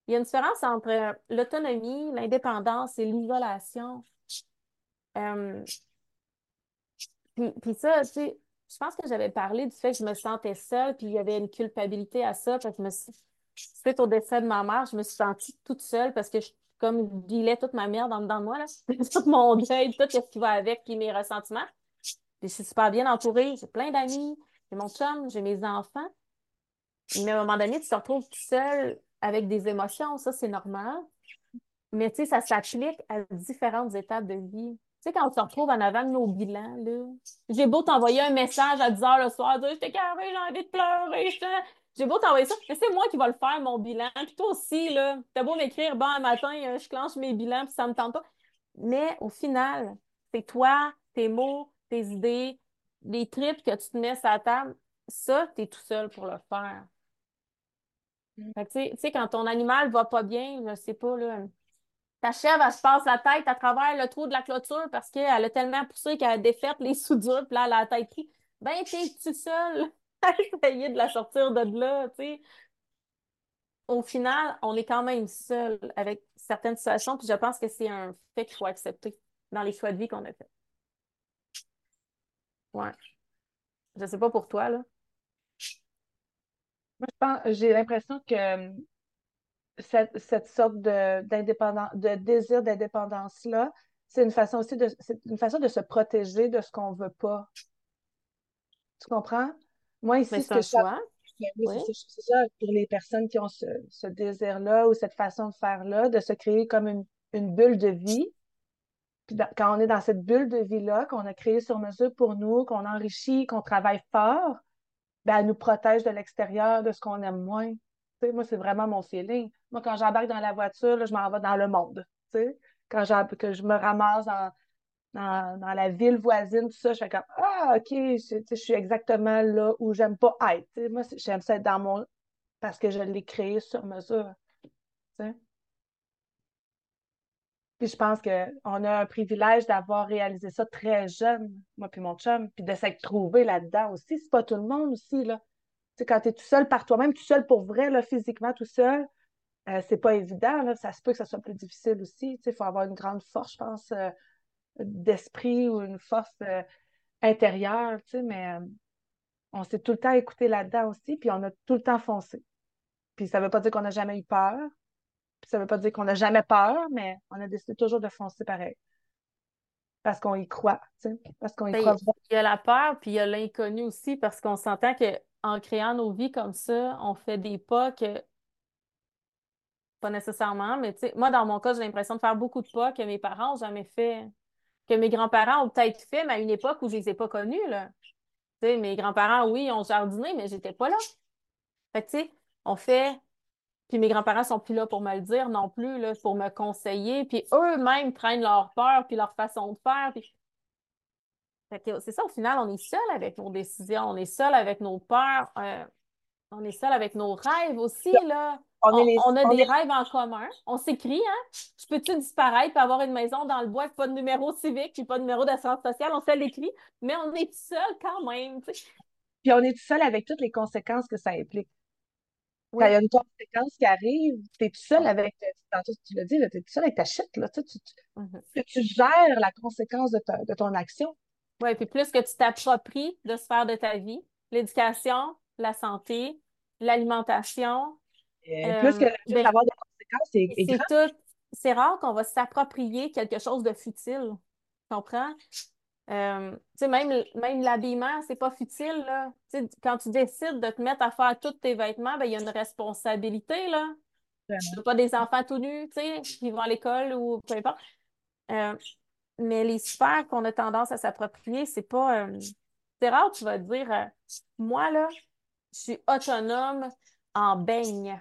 Il y a une différence entre l'autonomie, l'indépendance et l'isolation. Euh, puis, ça, tu sais, je pense que j'avais parlé du fait que je me sentais seule, puis il y avait une culpabilité à ça, parce que je me suite au décès de ma mère, je me suis sentie toute seule parce que je comme dilais toute ma merde dans, dedans de moi, là. tout mon deuil, tout ce qui va avec, puis mes ressentiments je suis super bien entourée, j'ai plein d'amis, j'ai mon chum, j'ai mes enfants. Mais à un moment donné, tu te retrouves tout seul avec des émotions, ça c'est normal. Mais tu sais, ça s'applique à différentes étapes de vie. sais, quand on se retrouve en avant de nos bilans, là, j'ai beau t'envoyer un message à 10 h le soir, dire j'étais carré, j'ai envie de pleurer, j'ai beau t'envoyer ça, mais c'est moi qui vais le faire, mon bilan. Puis toi aussi, là, t'as beau m'écrire, bon, un matin, euh, je clenche mes bilans, puis ça me tente pas. Mais au final, c'est toi, tes mots, tes idées, les tripes que tu te mets à la table, ça, tu es tout seul pour le faire. Mm. tu sais, quand ton animal va pas bien, je sais pas, là, ta chèvre, elle se passe la tête à travers le trou de la clôture parce qu'elle a tellement poussé qu'elle a défait les soudures, puis là, elle a la tête prise. Ben, t'es tout seul à essayer de la sortir de là, tu sais. Au final, on est quand même seul avec certaines situations, puis je pense que c'est un fait qu'il faut accepter dans les choix de vie qu'on a fait. Ouais. Je sais pas pour toi, là. Moi, je pense, j'ai l'impression que euh, cette, sorte de, de désir d'indépendance-là, c'est une façon aussi de, une façon de se protéger de ce qu'on veut pas. Tu comprends? Moi, ici, ce que je ben oui, c'est ça, pour les personnes qui ont ce, désir-là ou cette façon de faire-là, de se créer comme une, une bulle de vie. Puis quand on est dans cette bulle de vie-là, qu'on a créée sur mesure pour nous, qu'on enrichit, qu'on travaille fort, ben, elle nous protège de l'extérieur, de ce qu'on aime moins. moi, c'est vraiment mon feeling. Moi, quand j'embarque dans la voiture, je m'en vais dans le monde. Quand que je me ramasse dans, dans, la ville voisine, tout ça, je fais comme Ah, OK, je, je suis exactement là où j'aime pas être. moi, j'aime ça être dans mon. parce que je l'ai créé sur mesure. Puis je pense qu'on a un privilège d'avoir réalisé ça très jeune, moi puis mon chum, puis de s'être trouvé là-dedans aussi. C'est pas tout le monde aussi, là. Quand tu es tout seul par toi-même, tout seul pour vrai, là, physiquement tout seul, euh, c'est pas évident, là. Ça se peut que ça soit plus difficile aussi. Il faut avoir une grande force, je pense, euh, d'esprit ou une force euh, intérieure, tu sais, mais on s'est tout le temps écouté là-dedans aussi, puis on a tout le temps foncé. Puis ça veut pas dire qu'on n'a jamais eu peur, ça ne veut pas dire qu'on n'a jamais peur, mais on a décidé toujours de foncer pareil. Parce qu'on y croit, parce qu'on y ben, croit. Il y a la peur, puis il y a l'inconnu aussi, parce qu'on s'entend qu'en créant nos vies comme ça, on fait des pas que pas nécessairement, mais tu sais, moi, dans mon cas, j'ai l'impression de faire beaucoup de pas que mes parents n'ont jamais fait, que mes grands-parents ont peut-être fait, mais à une époque où je ne les ai pas connus, là. Mes grands-parents, oui, ont jardiné, mais j'étais pas là. Fait tu sais, on fait puis mes grands-parents sont plus là pour me le dire non plus, là, pour me conseiller. Puis eux-mêmes prennent leur peur puis leur façon de faire. Puis... C'est ça, au final, on est seul avec nos décisions, on est seul avec nos peurs, euh, on est seul avec nos rêves aussi, là. On, a des rêves en commun. On s'écrit, hein? Je peux-tu disparaître et avoir une maison dans le bois pas de numéro civique puis pas de numéro d'assurance sociale? On se l'écrit, mais on est seul quand même. Puis on est seul avec toutes les conséquences que ça implique. Quand il y a une conséquence qui arrive, tu es tout seul avec, tu l'as dit, tu es tout seul avec ta chute, là, tu, tu, mm-hmm. tu, gères la conséquence de, de ton action. Oui, puis plus que tu t'appropries de sphère de ta vie, l'éducation, la santé, l'alimentation. Euh, plus que ben, avoir des conséquences, c'est tout. C'est rare qu'on va s'approprier quelque chose de futile. Tu comprends? Euh, même, même l'habillement, c'est pas futile, là. quand tu décides de te mettre à faire tous tes vêtements, ben, il y a une responsabilité, là. Tu pas des enfants tout nus, tu sais, qui vont à l'école ou peu importe. Euh, mais les sphères qu'on a tendance à s'approprier, c'est pas. Euh, c'est rare, tu vas te dire, moi, là, je suis autonome en beignes.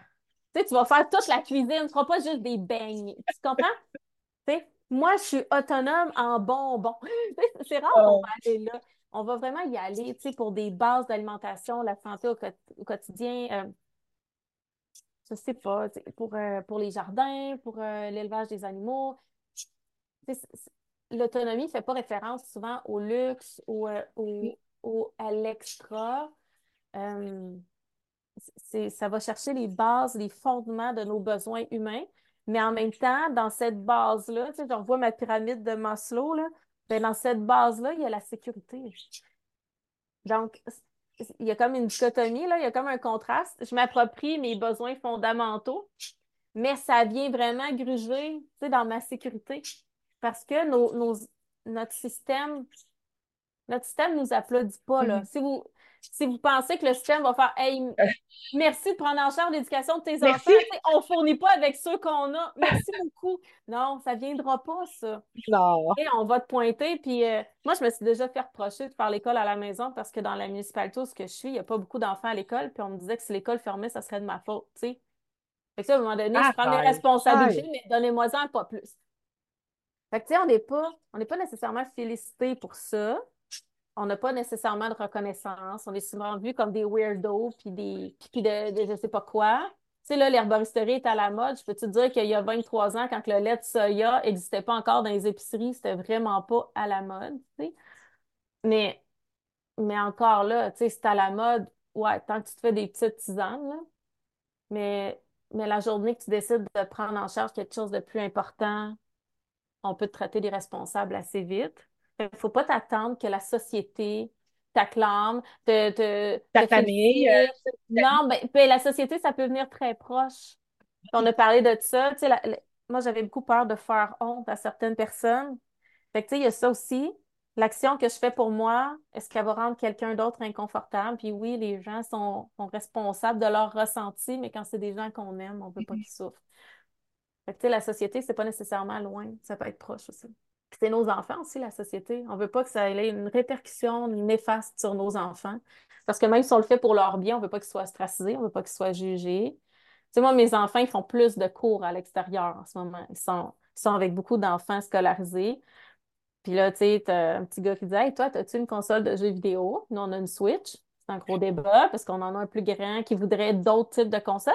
Tu sais, tu vas faire toute la cuisine, tu ne feras pas juste des beignes. Tu comprends? tu sais, moi, je suis autonome en bonbons. C'est rare qu'on va aller là. On va vraiment y aller, tu sais, pour des bases d'alimentation, la santé au, quotidien. Je euh, je sais pas, pour, euh, pour les jardins, pour euh, l'élevage des animaux. L'autonomie ne fait pas référence souvent au luxe ou, au, à l'extra. Ça va chercher les bases, les fondements de nos besoins humains. Mais en même temps, dans cette base-là, tu sais, je revois ma pyramide de Maslow, là, ben, dans cette base-là, il y a la sécurité. Donc, il y a comme une dichotomie, là, il y a comme un contraste. Je m'approprie mes besoins fondamentaux, mais ça vient vraiment gruger tu sais, dans ma sécurité. Parce que nos, notre système notre système nous applaudit pas. Là. Mm-hmm. Si vous, si vous pensez que le système va faire Hey, merci de prendre en charge l'éducation de tes enfants, on ne fournit pas avec ceux qu'on a. Merci beaucoup. Non, ça ne viendra pas, ça. Non. Et on va te pointer. Puis euh, moi, je me suis déjà fait reprocher de faire l'école à la maison parce que dans la municipalité où je suis, il n'y a pas beaucoup d'enfants à l'école. Puis on me disait que si l'école fermait, ça serait de ma faute. Fait que ça, à un moment donné, je prends mes responsabilités, mais donnez-moi-en pas plus. Fait que, tu sais, on n'est pas, on n'est pas nécessairement félicité pour ça. On n'a pas nécessairement de reconnaissance. On est souvent vu comme des weirdos, puis des, puis de, de, je sais pas quoi. Tu sais, là, l'herboristerie est à la mode. Je peux te dire qu'il y a 23 ans, quand le lait de soya n'existait pas encore dans les épiceries, c'était vraiment pas à la mode, tu sais? Mais, mais encore là, tu sais, c'est à la mode, ouais, tant que tu te fais des petites tisanes, là. Mais, mais la journée que tu décides de prendre en charge quelque chose de plus important, on peut te traiter des responsables assez vite. Il ne faut pas t'attendre que la société t'acclame, te, Ta famille. Euh, non, ben, ben, la société, ça peut venir très proche. On a parlé de ça. moi, j'avais beaucoup peur de faire honte à certaines personnes. Fait que, il y a ça aussi. L'action que je fais pour moi, est-ce qu'elle va rendre quelqu'un d'autre inconfortable? Puis oui, les gens sont, responsables de leur ressenti, mais quand c'est des gens qu'on aime, on ne veut pas qu'ils souffrent la société, c'est pas nécessairement loin, ça peut être proche aussi. C'est nos enfants aussi, la société. On veut pas que ça ait une répercussion néfaste sur nos enfants. Parce que même si on le fait pour leur bien, on veut pas qu'ils soient ostracisés, on veut pas qu'ils soient jugés. Tu sais, moi, mes enfants, ils font plus de cours à l'extérieur en ce moment. Ils sont, sont avec beaucoup d'enfants scolarisés. Puis là, tu sais, t'as un petit gars qui dit Hey, toi, as-tu une console de jeux vidéo? Nous, on a une Switch. C'est un gros débat parce qu'on en a un plus grand qui voudrait d'autres types de consoles.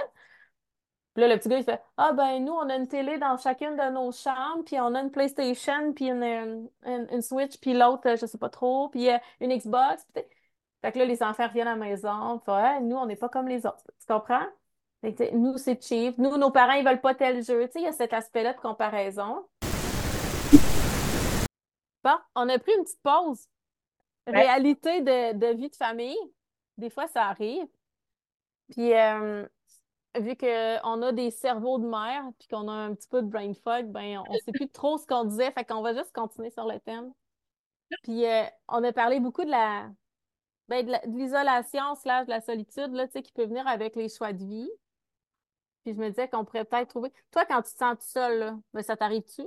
Puis là, le petit gars, il fait Ah, ben, nous, on a une télé dans chacune de nos chambres, puis on a une PlayStation, puis une, une, Switch, puis l'autre, je sais pas trop, puis euh, une Xbox. fait que là, les enfants reviennent à la maison. Fait, nous, on n'est pas comme les autres. Tu comprends? nous, c'est cheap. Nous, nos parents, ils veulent pas tel jeu. Tu sais, il y a cet aspect-là de comparaison. Bon, on a pris une petite pause. Réalité de, de vie de famille. Des fois, ça arrive. Puis, euh, vu qu'on a des cerveaux de mer puis qu'on a un petit peu de brain fog, ben on ne sait plus trop ce qu'on disait, fait qu'on va juste continuer sur le thème. Puis euh, on a parlé beaucoup de la ben, de l'isolation slash de la solitude là, qui peut venir avec les choix de vie. Puis je me disais qu'on pourrait peut-être trouver. Toi, quand tu te sens tout seul, là, ben, ça t'arrive-tu?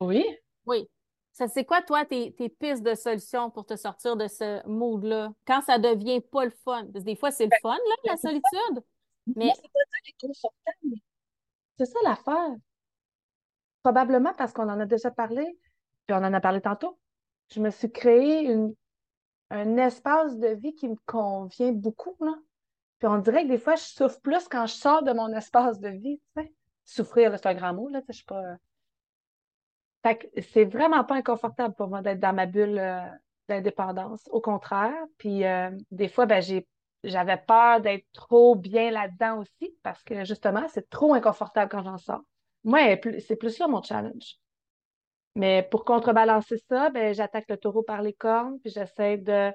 Oui. Oui. Ça, c'est quoi, toi, tes, pistes de solution pour te sortir de ce mood-là? Quand ça devient pas le fun? Parce que des fois, c'est le ben, fun, là, la solitude. Mais. c'est pas confortable. C'est ça l'affaire. Probablement parce qu'on en a déjà parlé, puis on en a parlé tantôt. Je me suis créé une, un espace de vie qui me convient beaucoup, là. Puis on dirait que des fois, je souffre plus quand je sors de mon espace de vie. Souffrir, c'est un grand mot, là, je suis pas fait que c'est vraiment pas inconfortable pour moi d'être dans ma bulle euh, d'indépendance. Au contraire. Puis euh, des fois, ben, j'ai, j'avais peur d'être trop bien là-dedans aussi parce que justement, c'est trop inconfortable quand j'en sors. Moi, c'est plus ça mon challenge. Mais pour contrebalancer ça, ben, j'attaque le taureau par les cornes, puis j'essaie de,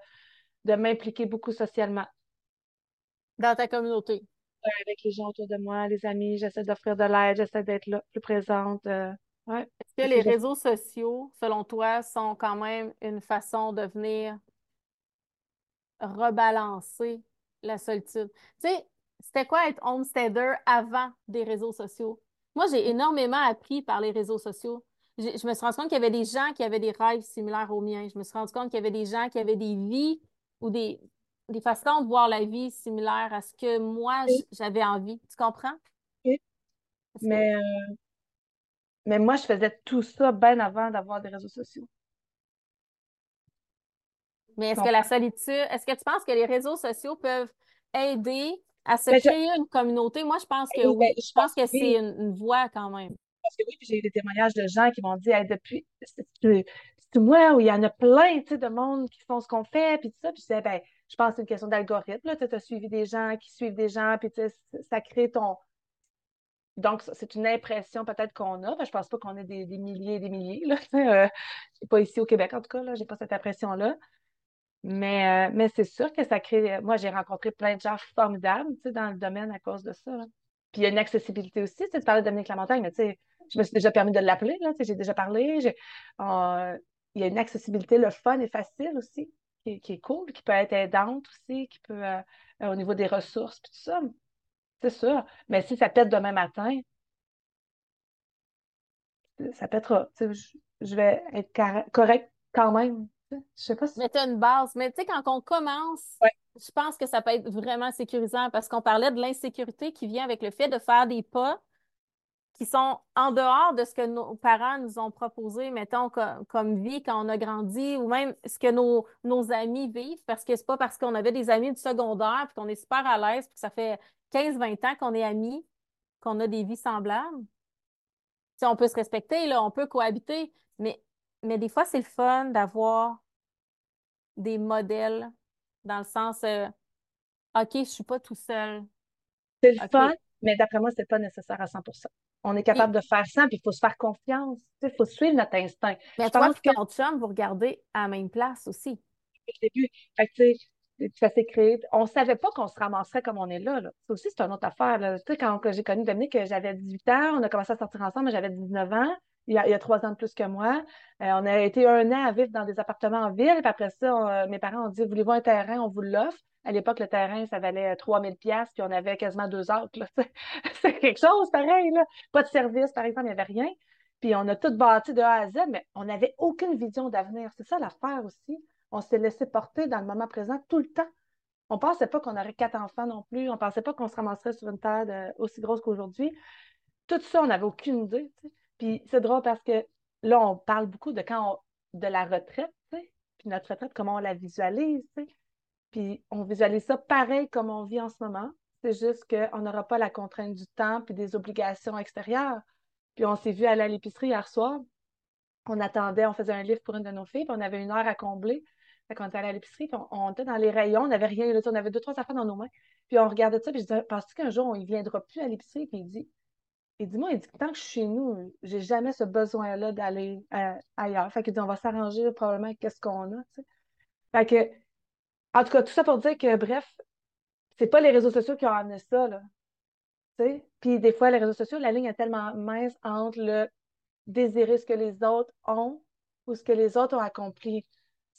de m'impliquer beaucoup socialement. Dans ta communauté? avec les gens autour de moi, les amis, j'essaie d'offrir de l'aide, j'essaie d'être là, plus présente. Euh, est-ce que les réseaux sociaux, selon toi, sont quand même une façon de venir rebalancer la solitude? Tu sais, c'était quoi être homesteader avant des réseaux sociaux? Moi, j'ai énormément appris par les réseaux sociaux. Je, me suis rendu compte qu'il y avait des gens qui avaient des rêves similaires aux miens. Je me suis rendu compte qu'il y avait des gens qui avaient des vies ou des, des façons de voir la vie similaires à ce que moi, j'avais envie. Tu comprends? Oui. Mais euh, mais moi, je faisais tout ça bien avant d'avoir des réseaux sociaux. Mais est-ce que la solitude, est-ce que tu penses que les réseaux sociaux peuvent aider à se ben, créer une communauté? Moi, je pense que oui. Ben, je, pense, que c'est une, voie quand même. Parce que oui, puis j'ai eu des témoignages de gens qui m'ont dit depuis c'est moi où il y en a plein de monde qui font ce qu'on fait, puis tout ça. Puis je disais, ben, je pense que c'est une question d'algorithme. Tu as suivi des gens qui suivent des gens, puis ça crée ton, donc, c'est une impression peut-être qu'on a. Je je pense pas qu'on ait des, milliers et des milliers. Là. Euh, pas ici au Québec, en tout cas. Je n'ai pas cette impression-là. Mais, euh, mais c'est sûr que ça crée. Moi, j'ai rencontré plein de gens formidables dans le domaine à cause de ça. Puis il y a une accessibilité aussi. Tu parlais de Dominique Lamontagne, mais tu sais, je me suis déjà permis de l'appeler. J'ai déjà parlé. Euh, il y a une accessibilité, le fun est facile aussi. qui, est cool, qui peut être aidante aussi, qui peut, euh, au niveau des ressources, puis tout ça. C'est sûr. Mais si ça pète demain matin, ça pètera. Je, je vais être correct quand même. Je sais pas si... Mais tu as une base. Mais tu sais, quand on commence, je pense que ça peut être vraiment sécurisant parce qu'on parlait de l'insécurité qui vient avec le fait de faire des pas qui sont en dehors de ce que nos parents nous ont proposé, mettons, comme, vie quand on a grandi, ou même ce que nos, nos amis vivent, parce que c'est pas parce qu'on avait des amis du secondaire, puis qu'on est super à l'aise, puis que ça fait 15-20 ans qu'on est amis, qu'on a des vies semblables. On peut se respecter, là, on peut cohabiter, mais, mais des fois, c'est le fun d'avoir des modèles dans le sens, euh, OK, je suis pas tout seul. C'est le fun, mais d'après moi, c'est pas nécessaire à 100% on est capable de faire ça, puis il faut se faire confiance. Il faut suivre notre instinct. Mais je toi, pense que ton chum, vous regardez à la même place aussi. Depuis le début. Fait que, ça s'est créé. On ne savait pas qu'on se ramasserait comme on est là. là. Ça aussi, c'est une autre affaire. Tu sais, quand j'ai connu Dominique, j'avais 18 ans, on a commencé à sortir ensemble, j'avais 19 ans. Il y, a, trois ans de plus que moi. Euh, on a été un an à vivre dans des appartements en ville. Puis après ça, mes parents ont dit Voulez-vous un terrain? On vous l'offre. À l'époque, le terrain, ça valait 3000 pièces puis on avait quasiment deux autres. C'est quelque chose pareil. Là. Pas de service, par exemple, il n'y avait rien. Puis on a tout bâti de A à Z, mais on n'avait aucune vision d'avenir. C'est ça l'affaire aussi. On s'est laissé porter dans le moment présent tout le temps. On ne pensait pas qu'on aurait quatre enfants non plus. On ne pensait pas qu'on se ramasserait sur une terre aussi grosse qu'aujourd'hui. Tout ça, on n'avait aucune idée. Puis c'est drôle parce que là, on parle beaucoup de quand de la retraite, puis notre retraite, comment on la visualise. Puis on visualise ça pareil comme on vit en ce moment. C'est juste qu'on n'aura pas la contrainte du temps puis des obligations extérieures. Puis on s'est vu aller à l'épicerie hier soir. On attendait, on faisait un livre pour une de nos filles, puis on avait une heure à combler. Fait qu'on était allé à l'épicerie, puis on, était dans les rayons, on n'avait rien, on avait deux, trois affaires dans nos mains. Puis on regardait ça, puis je disais, penses-tu qu'un jour, on ne viendra plus à l'épicerie? Puis il dit, il dit, moi, il dit, tant que je suis chez nous, j'ai jamais ce besoin-là d'aller euh, ailleurs. Fait qu'il dit, on va s'arranger probablement avec ce qu'on a, Fait que en tout cas, tout ça pour dire que, bref, c'est pas les réseaux sociaux qui ont amené ça, là. Puis des fois, les réseaux sociaux, la ligne est tellement mince entre le désirer ce que les autres ont ou ce que les autres ont accompli.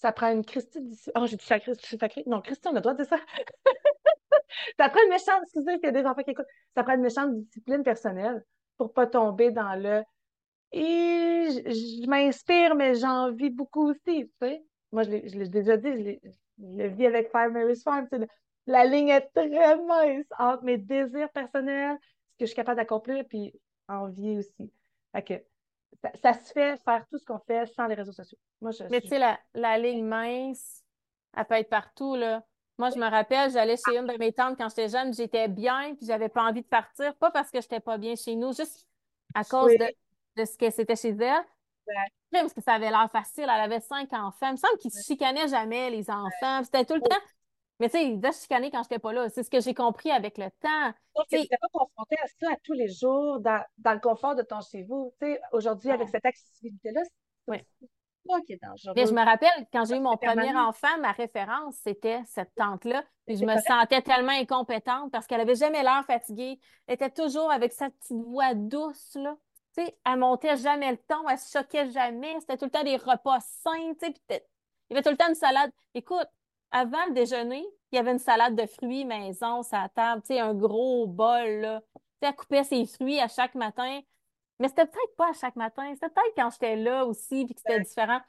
Ça prend une Christine Oh, j'ai dit ça, Christine. Non, Christine, on a le droit de dire ça. ça prend une méchante, excusez, il y a des enfants qui écoutent. Ça prend une méchante discipline personnelle pour pas tomber dans le et je, m'inspire, mais j'en vis beaucoup aussi, tu sais. Moi, je l'ai déjà dit, je le vis avec Five Mary's Farm. La ligne est très mince entre mes désirs personnels, ce que je suis capable d'accomplir, puis envie aussi. Fait ça, se fait faire tout ce qu'on fait sans les réseaux sociaux. Moi, je, Mais tu sais, la, ligne mince, elle peut être partout, là. Moi, je me rappelle, j'allais chez une de mes tantes quand j'étais jeune, j'étais bien, puis j'avais pas envie de partir, pas parce que je n'étais pas bien chez nous, juste à cause de, ce que c'était chez elle parce que ça avait l'air facile. Elle avait cinq enfants. Il me semble qu'ils ne se chicanaient jamais, les enfants. C'était tout le temps. Mais tu sais, devaient se chicaner quand je n'étais pas là. C'est ce que j'ai compris avec le temps. Tu n'étais pas confronté à ça à tous les jours, dans, dans le confort de ton chez vous. Aujourd'hui, avec cette accessibilité-là, c'est moi qui est dangereux. Mais je me rappelle, quand j'ai eu mon premier enfant, ma référence, c'était cette tante-là. Je me sentais tellement incompétente parce qu'elle n'avait jamais l'air fatiguée. Elle était toujours avec sa petite voix douce, là. Tu sais, elle montait jamais le ton, elle se choquait jamais. C'était tout le temps des repas sains, tu sais. Il y avait tout le temps une salade. Écoute, avant le déjeuner, il y avait une salade de fruits maison la table, tu sais, un gros bol, là. Tu sais, elle coupait ses fruits à chaque matin. Mais c'était peut-être pas à chaque matin. C'était peut-être quand j'étais là aussi, puis que c'était différent.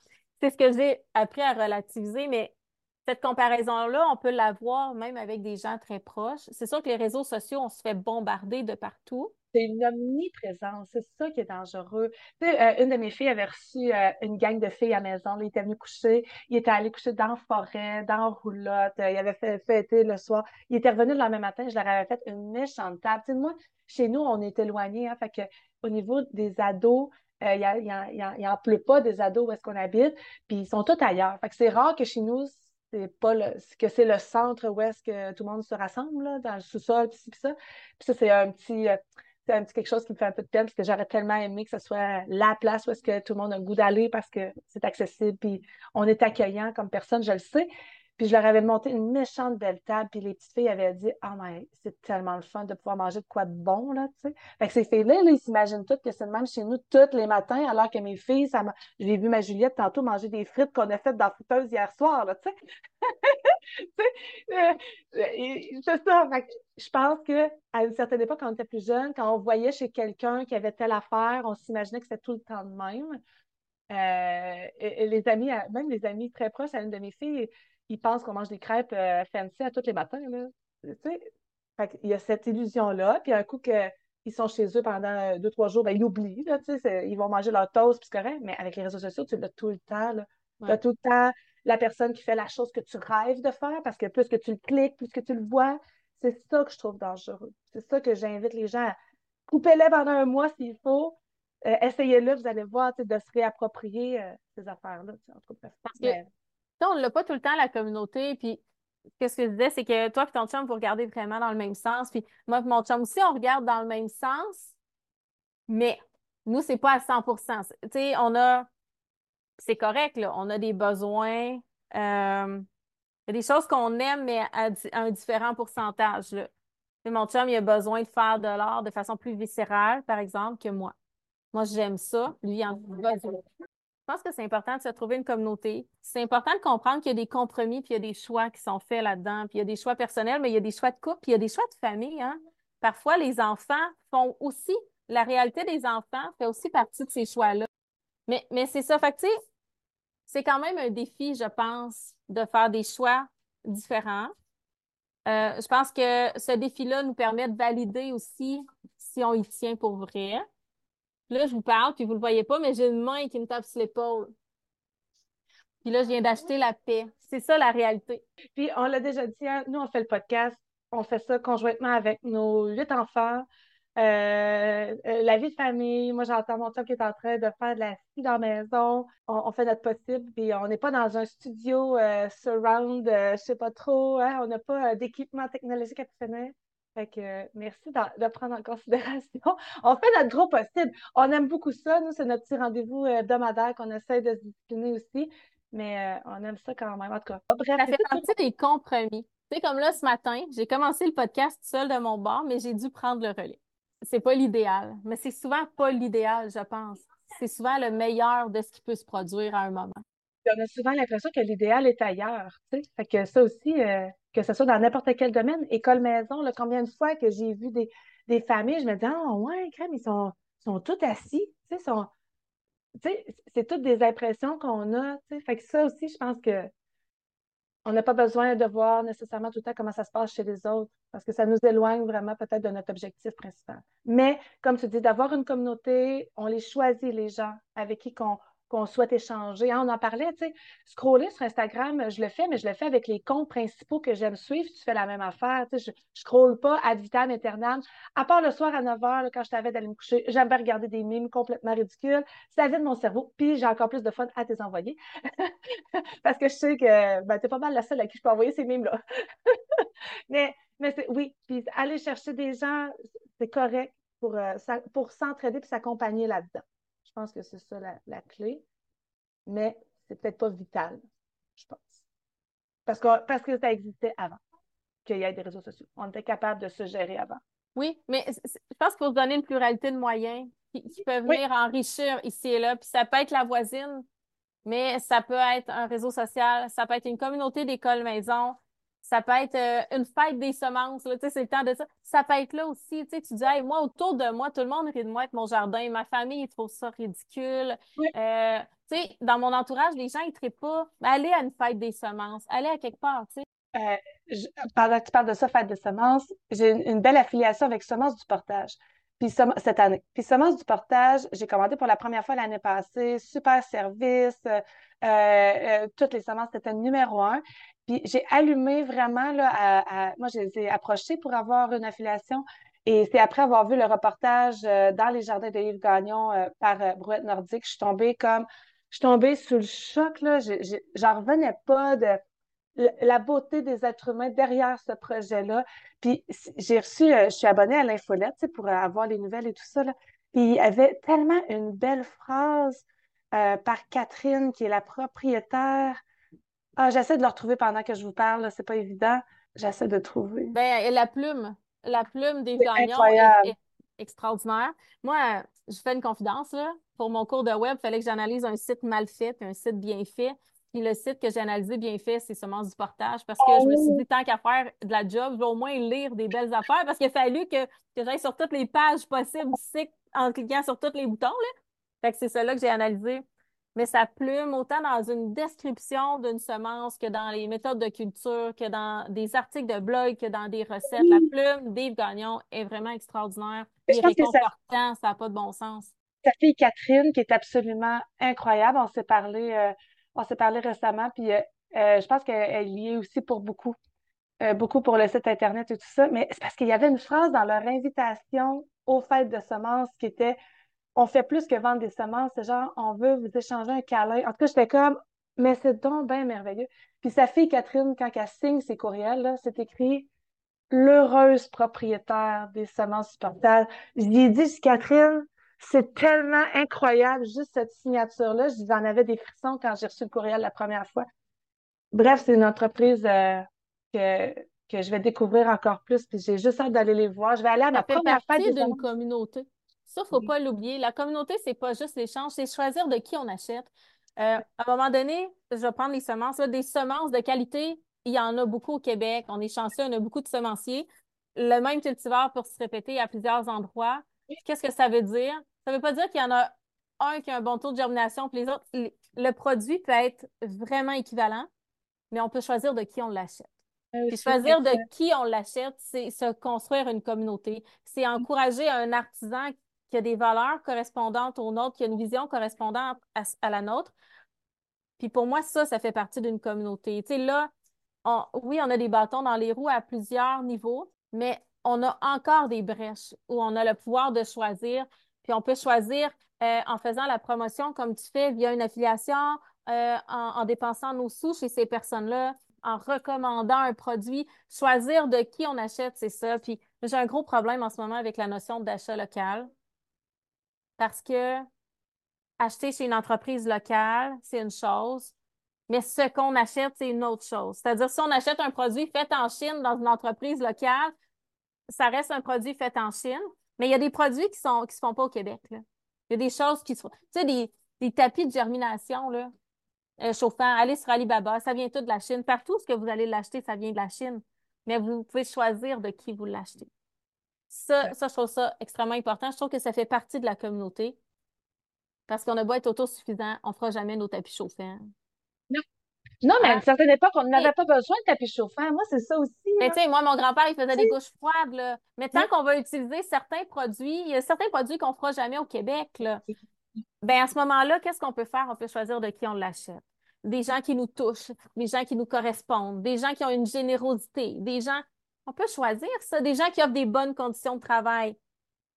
C'est ce que j'ai appris à relativiser, mais cette comparaison-là, on peut l'avoir même avec des gens très proches. C'est sûr que les réseaux sociaux, on se fait bombarder de partout c'est une omniprésence. C'est ça qui est dangereux. Tu sais, euh, une de mes filles avait reçu euh, une gang de filles à la maison. il était venu coucher. Il était allé coucher dans la forêt, dans la roulotte. il avait fait fêter le soir. Il était revenu le lendemain matin. Je leur avais fait une méchante table. Tu chez nous, on est éloignés. Hein, fait que, au niveau des ados, euh, il n'en pleut pas des ados où est-ce qu'on habite. Puis ils sont tous ailleurs. Fait que c'est rare que chez nous, c'est pas le, que c'est le centre où est-ce que tout le monde se rassemble, là, dans le sous-sol, puis ça. Puis ça, c'est un petit c'est un petit quelque chose qui me fait un peu de peine parce que j'aurais tellement aimé que ce soit la place où est-ce que tout le monde a le goût d'aller parce que c'est accessible puis on est accueillant comme personne, je le sais. Puis je leur avais monté une méchante belle table, puis les petites filles avaient dit « Oh my, c'est tellement le fun de pouvoir manger de quoi de bon, là, tu sais. » Fait que ces filles-là, ils s'imaginent toutes que c'est le même chez nous tous les matins, alors que mes filles, ça j'ai vu ma Juliette tantôt manger des frites qu'on a faites dans la fouteuse hier soir, là, tu sais. Euh, c'est ça. je pense qu'à une certaine époque, quand on était plus jeune, quand on voyait chez quelqu'un qui avait telle affaire, on s'imaginait que c'était tout le temps de même. Euh, et, les amis, même les amis très proches à une de mes filles, ils pensent qu'on mange des crêpes euh, fancy à tous les matins. Là. il y a cette illusion-là. Puis un coup qu'ils sont chez eux pendant deux, trois jours, ben, ils oublient. Là, ils vont manger leur toast, puis c'est correct. Mais avec les réseaux sociaux, tu l'as tout le temps. Tu as tout le temps la personne qui fait la chose que tu rêves de faire parce que plus que tu le cliques, plus que tu le vois. C'est ça que je trouve dangereux. C'est ça que j'invite les gens à couper-les pendant un mois s'il faut. Euh, essayez-le, vous allez voir de se réapproprier euh, ces affaires-là. Parce que on l'a pas tout le temps, la communauté. Puis, qu'est-ce que je disais, c'est que toi et ton chum, vous regardez vraiment dans le même sens. Puis, moi et mon chum aussi, on regarde dans le même sens. Mais nous, c'est pas à 100% Tu sais, on a c'est correct, là. On a des besoins. Euh, il y a des choses qu'on aime, mais à, un différent pourcentage. Là. mon chum, il a besoin de faire de l'art de façon plus viscérale, par exemple, que moi. Moi, j'aime ça. Lui, il en a besoin. Je pense que c'est important de se trouver une communauté. C'est important de comprendre qu'il y a des compromis, puis il y a des choix qui sont faits là-dedans, puis il y a des choix personnels, mais il y a des choix de couple, puis il y a des choix de famille. Hein. Parfois, les enfants font aussi, la réalité des enfants fait aussi partie de ces choix-là. Mais, mais c'est ça. Fait c'est quand même un défi, je pense, de faire des choix différents. Euh, je pense que ce défi-là nous permet de valider aussi si on y tient pour vrai. Là, je vous parle, puis vous ne le voyez pas, mais j'ai une main qui me tape sur l'épaule. Puis là, je viens d'acheter la paix. C'est ça la réalité. Puis on l'a déjà dit, hein, nous, on fait le podcast, on fait ça conjointement avec nos huit enfants. Euh, euh, la vie de famille, moi j'entends mon chum qui est en train de faire de la scie dans la maison. On, fait notre possible, puis on n'est pas dans un studio euh, surround, je sais pas trop, hein, on n'a pas d'équipement technologique à faire. Fait que merci de, prendre en considération. On fait notre gros possible. On aime beaucoup ça. Nous, c'est notre petit rendez-vous hebdomadaire qu'on essaie de se discipliner aussi. Mais on aime ça quand même. En tout cas, bref. Ça fait partie des compromis. Tu sais, comme là, ce matin, j'ai commencé le podcast seul de mon bord, mais j'ai dû prendre le relais c'est pas l'idéal, mais c'est souvent pas l'idéal, je pense. C'est souvent le meilleur de ce qui peut se produire à un moment. On a souvent l'impression que l'idéal est ailleurs. Fait que ça aussi, euh, que ce soit dans n'importe quel domaine, école, maison, combien de fois que j'ai vu des, des, familles, je me dis, oh, ouais, ils sont, sont tous assis. Sont, c'est toutes des impressions qu'on a. Fait que ça aussi, je pense que on n'a pas besoin de voir nécessairement tout le temps comment ça se passe chez les autres, parce que ça nous éloigne vraiment peut-être de notre objectif principal. Mais, comme tu dis, d'avoir une communauté, on les choisit, les gens avec qui on, qu'on souhaite échanger. Hein, on en parlait, tu sais, scroller sur Instagram, je le fais, mais je le fais avec les comptes principaux que j'aime suivre. Tu fais la même affaire. Tu sais, je ne scrolle pas ad vitam aeternam. À part le soir à 9 h, quand je t'avais d'aller me coucher, j'aime bien regarder des mimes complètement ridicules. Ça vide mon cerveau. Puis j'ai encore plus de fun à tes envoyer. Parce que je sais que ben, tu es pas mal la seule à qui je peux envoyer ces mimes-là. mais mais oui, puis aller chercher des gens, c'est correct pour, euh, pour s'entraider et s'accompagner là-dedans. Je pense que c'est ça la, clé. Mais c'est peut-être pas vital, je pense. Parce que, parce que ça existait avant qu'il y ait des réseaux sociaux. On était capable de se gérer avant. Oui, mais je pense qu'il faut se donner une pluralité de moyens qui, peuvent venir enrichir ici et là. Puis ça peut être la voisine, mais ça peut être un réseau social, ça peut être une communauté d'école maison, ça peut être euh, une fête des semences, là, c'est le temps de ça. Ça peut être là aussi, tu dis, moi, autour de moi, tout le monde rit de moi avec mon jardin, ma famille, ils trouvent ça ridicule. Euh, dans mon entourage, les gens, ils ne pas. Allez à une fête des semences, allez à quelque part, tu sais. Euh, pendant que tu parles de ça, fête des semences, j'ai une, belle affiliation avec Semences du Portage. Puis cette année. Puis Semences du Portage, j'ai commandé pour la première fois l'année passée, super service, toutes les semences, c'était numéro un. Puis j'ai allumé vraiment, là, à, moi, je les ai approchés pour avoir une affiliation. Et c'est après avoir vu le reportage euh, dans les jardins de Yves Gagnon euh, par euh, Brouette Nordique, je suis tombée comme, je suis tombée sous le choc, là. J'en revenais pas de la beauté des êtres humains derrière ce projet-là. Puis j'ai reçu, je suis abonnée à l'infolette, pour avoir les nouvelles et tout ça, là. Puis il y avait tellement une belle phrase par Catherine, qui est la propriétaire Ah, j'essaie de le retrouver pendant que je vous parle, c'est pas évident. J'essaie de trouver. Ben, la plume, la plume des Gagnon est, extraordinaire. Moi, je fais une confidence, là. Pour mon cours de web, il fallait que j'analyse un site mal fait puis un site bien fait. Puis le site que j'ai analysé bien fait, c'est Semences du Portage parce que je me suis dit, tant qu'à faire de la job, je vais au moins lire des belles affaires parce qu'il a fallu que, que j'aille sur toutes les pages possibles du site en cliquant sur tous les boutons. Là. Fait que c'est cela que j'ai analysé. Mais ça plume autant dans une description d'une semence que dans les méthodes de culture, que dans des articles de blog, que dans des recettes. La plume d'Yves Gagnon est vraiment extraordinaire. Il est réconfortant, ça n'a pas de bon sens. Sa fille Catherine, qui est absolument incroyable, on s'est parlé, euh, on s'est parlé récemment, puis euh, euh, je pense qu'elle y est aussi pour beaucoup, beaucoup pour le site Internet et tout ça. Mais c'est parce qu'il y avait une phrase dans leur invitation aux fêtes de semences qui était on fait plus que vendre des semences, c'est genre, on veut vous échanger un câlin. En tout cas, j'étais comme, mais c'est donc bien merveilleux. Puis sa fille Catherine, quand elle signe ses courriels, c'est écrit l'heureuse propriétaire des semences supportables. Je lui ai dit, Catherine, c'est tellement incroyable, juste cette signature-là. J'en avais des frissons quand j'ai reçu le courriel la première fois. Bref, c'est une entreprise euh, que, que je vais découvrir encore plus, puis j'ai juste hâte d'aller les voir. Je vais aller à ma première fête d'une communauté. Ça, faut pas l'oublier. La communauté, c'est pas juste l'échange, c'est choisir de qui on achète. Euh, à un moment donné, je vais prendre les semences. des semences de qualité, il y en a beaucoup au Québec. On est chanceux, on a beaucoup de semenciers. Le même cultivar pour se répéter à plusieurs endroits. Qu'est-ce que ça veut dire? Ça veut pas dire qu'il y en a un qui a un bon taux de germination, puis les autres. Le produit peut être vraiment équivalent, mais on peut choisir de qui on l'achète. Ah puis choisir de qui on l'achète, c'est se construire une communauté. C'est encourager un artisan qui a des valeurs correspondantes aux nôtres, qui a une vision correspondante à, la nôtre. Puis pour moi, ça, ça fait partie d'une communauté. Tu sais, là, oui, on a des bâtons dans les roues à plusieurs niveaux, mais on a encore des brèches où on a le pouvoir de choisir. Puis on peut choisir euh, en faisant la promotion comme tu fais via une affiliation, euh, en, dépensant nos sous chez ces personnes-là, en recommandant un produit, choisir de qui on achète, c'est ça. Puis j'ai un gros problème en ce moment avec la notion d'achat local parce que acheter chez une entreprise locale, c'est une chose, mais ce qu'on achète, c'est une autre chose. C'est-à-dire, si on achète un produit fait en Chine dans une entreprise locale, ça reste un produit fait en Chine, mais il y a des produits qui ne qui se font pas au Québec. Il y a des choses qui se font. Tu sais, des, tapis de germination là, euh, allez sur Alibaba, ça vient tout de la Chine. Partout ce que vous allez l'acheter, ça vient de la Chine. Mais vous pouvez choisir de qui vous l'achetez. Ça, ça, je trouve ça extrêmement important. Je trouve que ça fait partie de la communauté. Parce qu'on a beau être autosuffisant, on ne fera jamais nos tapis chauffants. Non. Non, mais à une ah. certaine époque, on n'avait pas besoin de tapis chauffants. Moi, c'est ça aussi. Mais tu sais, moi, mon grand-père, il faisait des couches froides. Là. Mais tant qu'on va utiliser certains produits, il y a certains produits qu'on ne fera jamais au Québec. Là. Ben, à ce moment-là, qu'est-ce qu'on peut faire? On peut choisir de qui on l'achète. Des gens qui nous touchent, des gens qui nous correspondent, des gens qui ont une générosité, des gens on peut choisir ça, des gens qui offrent des bonnes conditions de travail.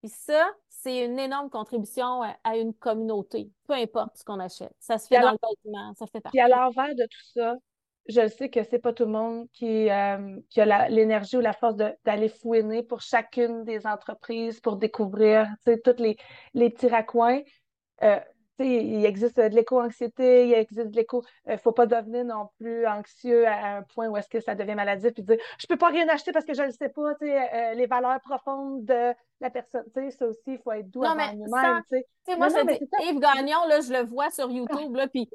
Puis ça, c'est une énorme contribution à une communauté, peu importe ce qu'on achète. Ça se fait dans le bâtiment, ça fait partie. Puis à l'envers de tout ça, je sais que c'est pas tout le monde qui, euh, qui a l'énergie ou la force d'aller fouiner pour chacune des entreprises pour découvrir tous les, les petits raccoins. Euh, il existe de l'éco-anxiété, il existe de l'éco. Il euh, ne faut pas devenir non plus anxieux à un point où est-ce que ça devient maladif puis dire je peux pas rien acheter parce que je ne sais pas, euh, les valeurs profondes de la personne. Ça aussi, il faut être doux non, mais nous-mêmes. Moi, je Yves Gagnon, là, je le vois sur YouTube, là, puis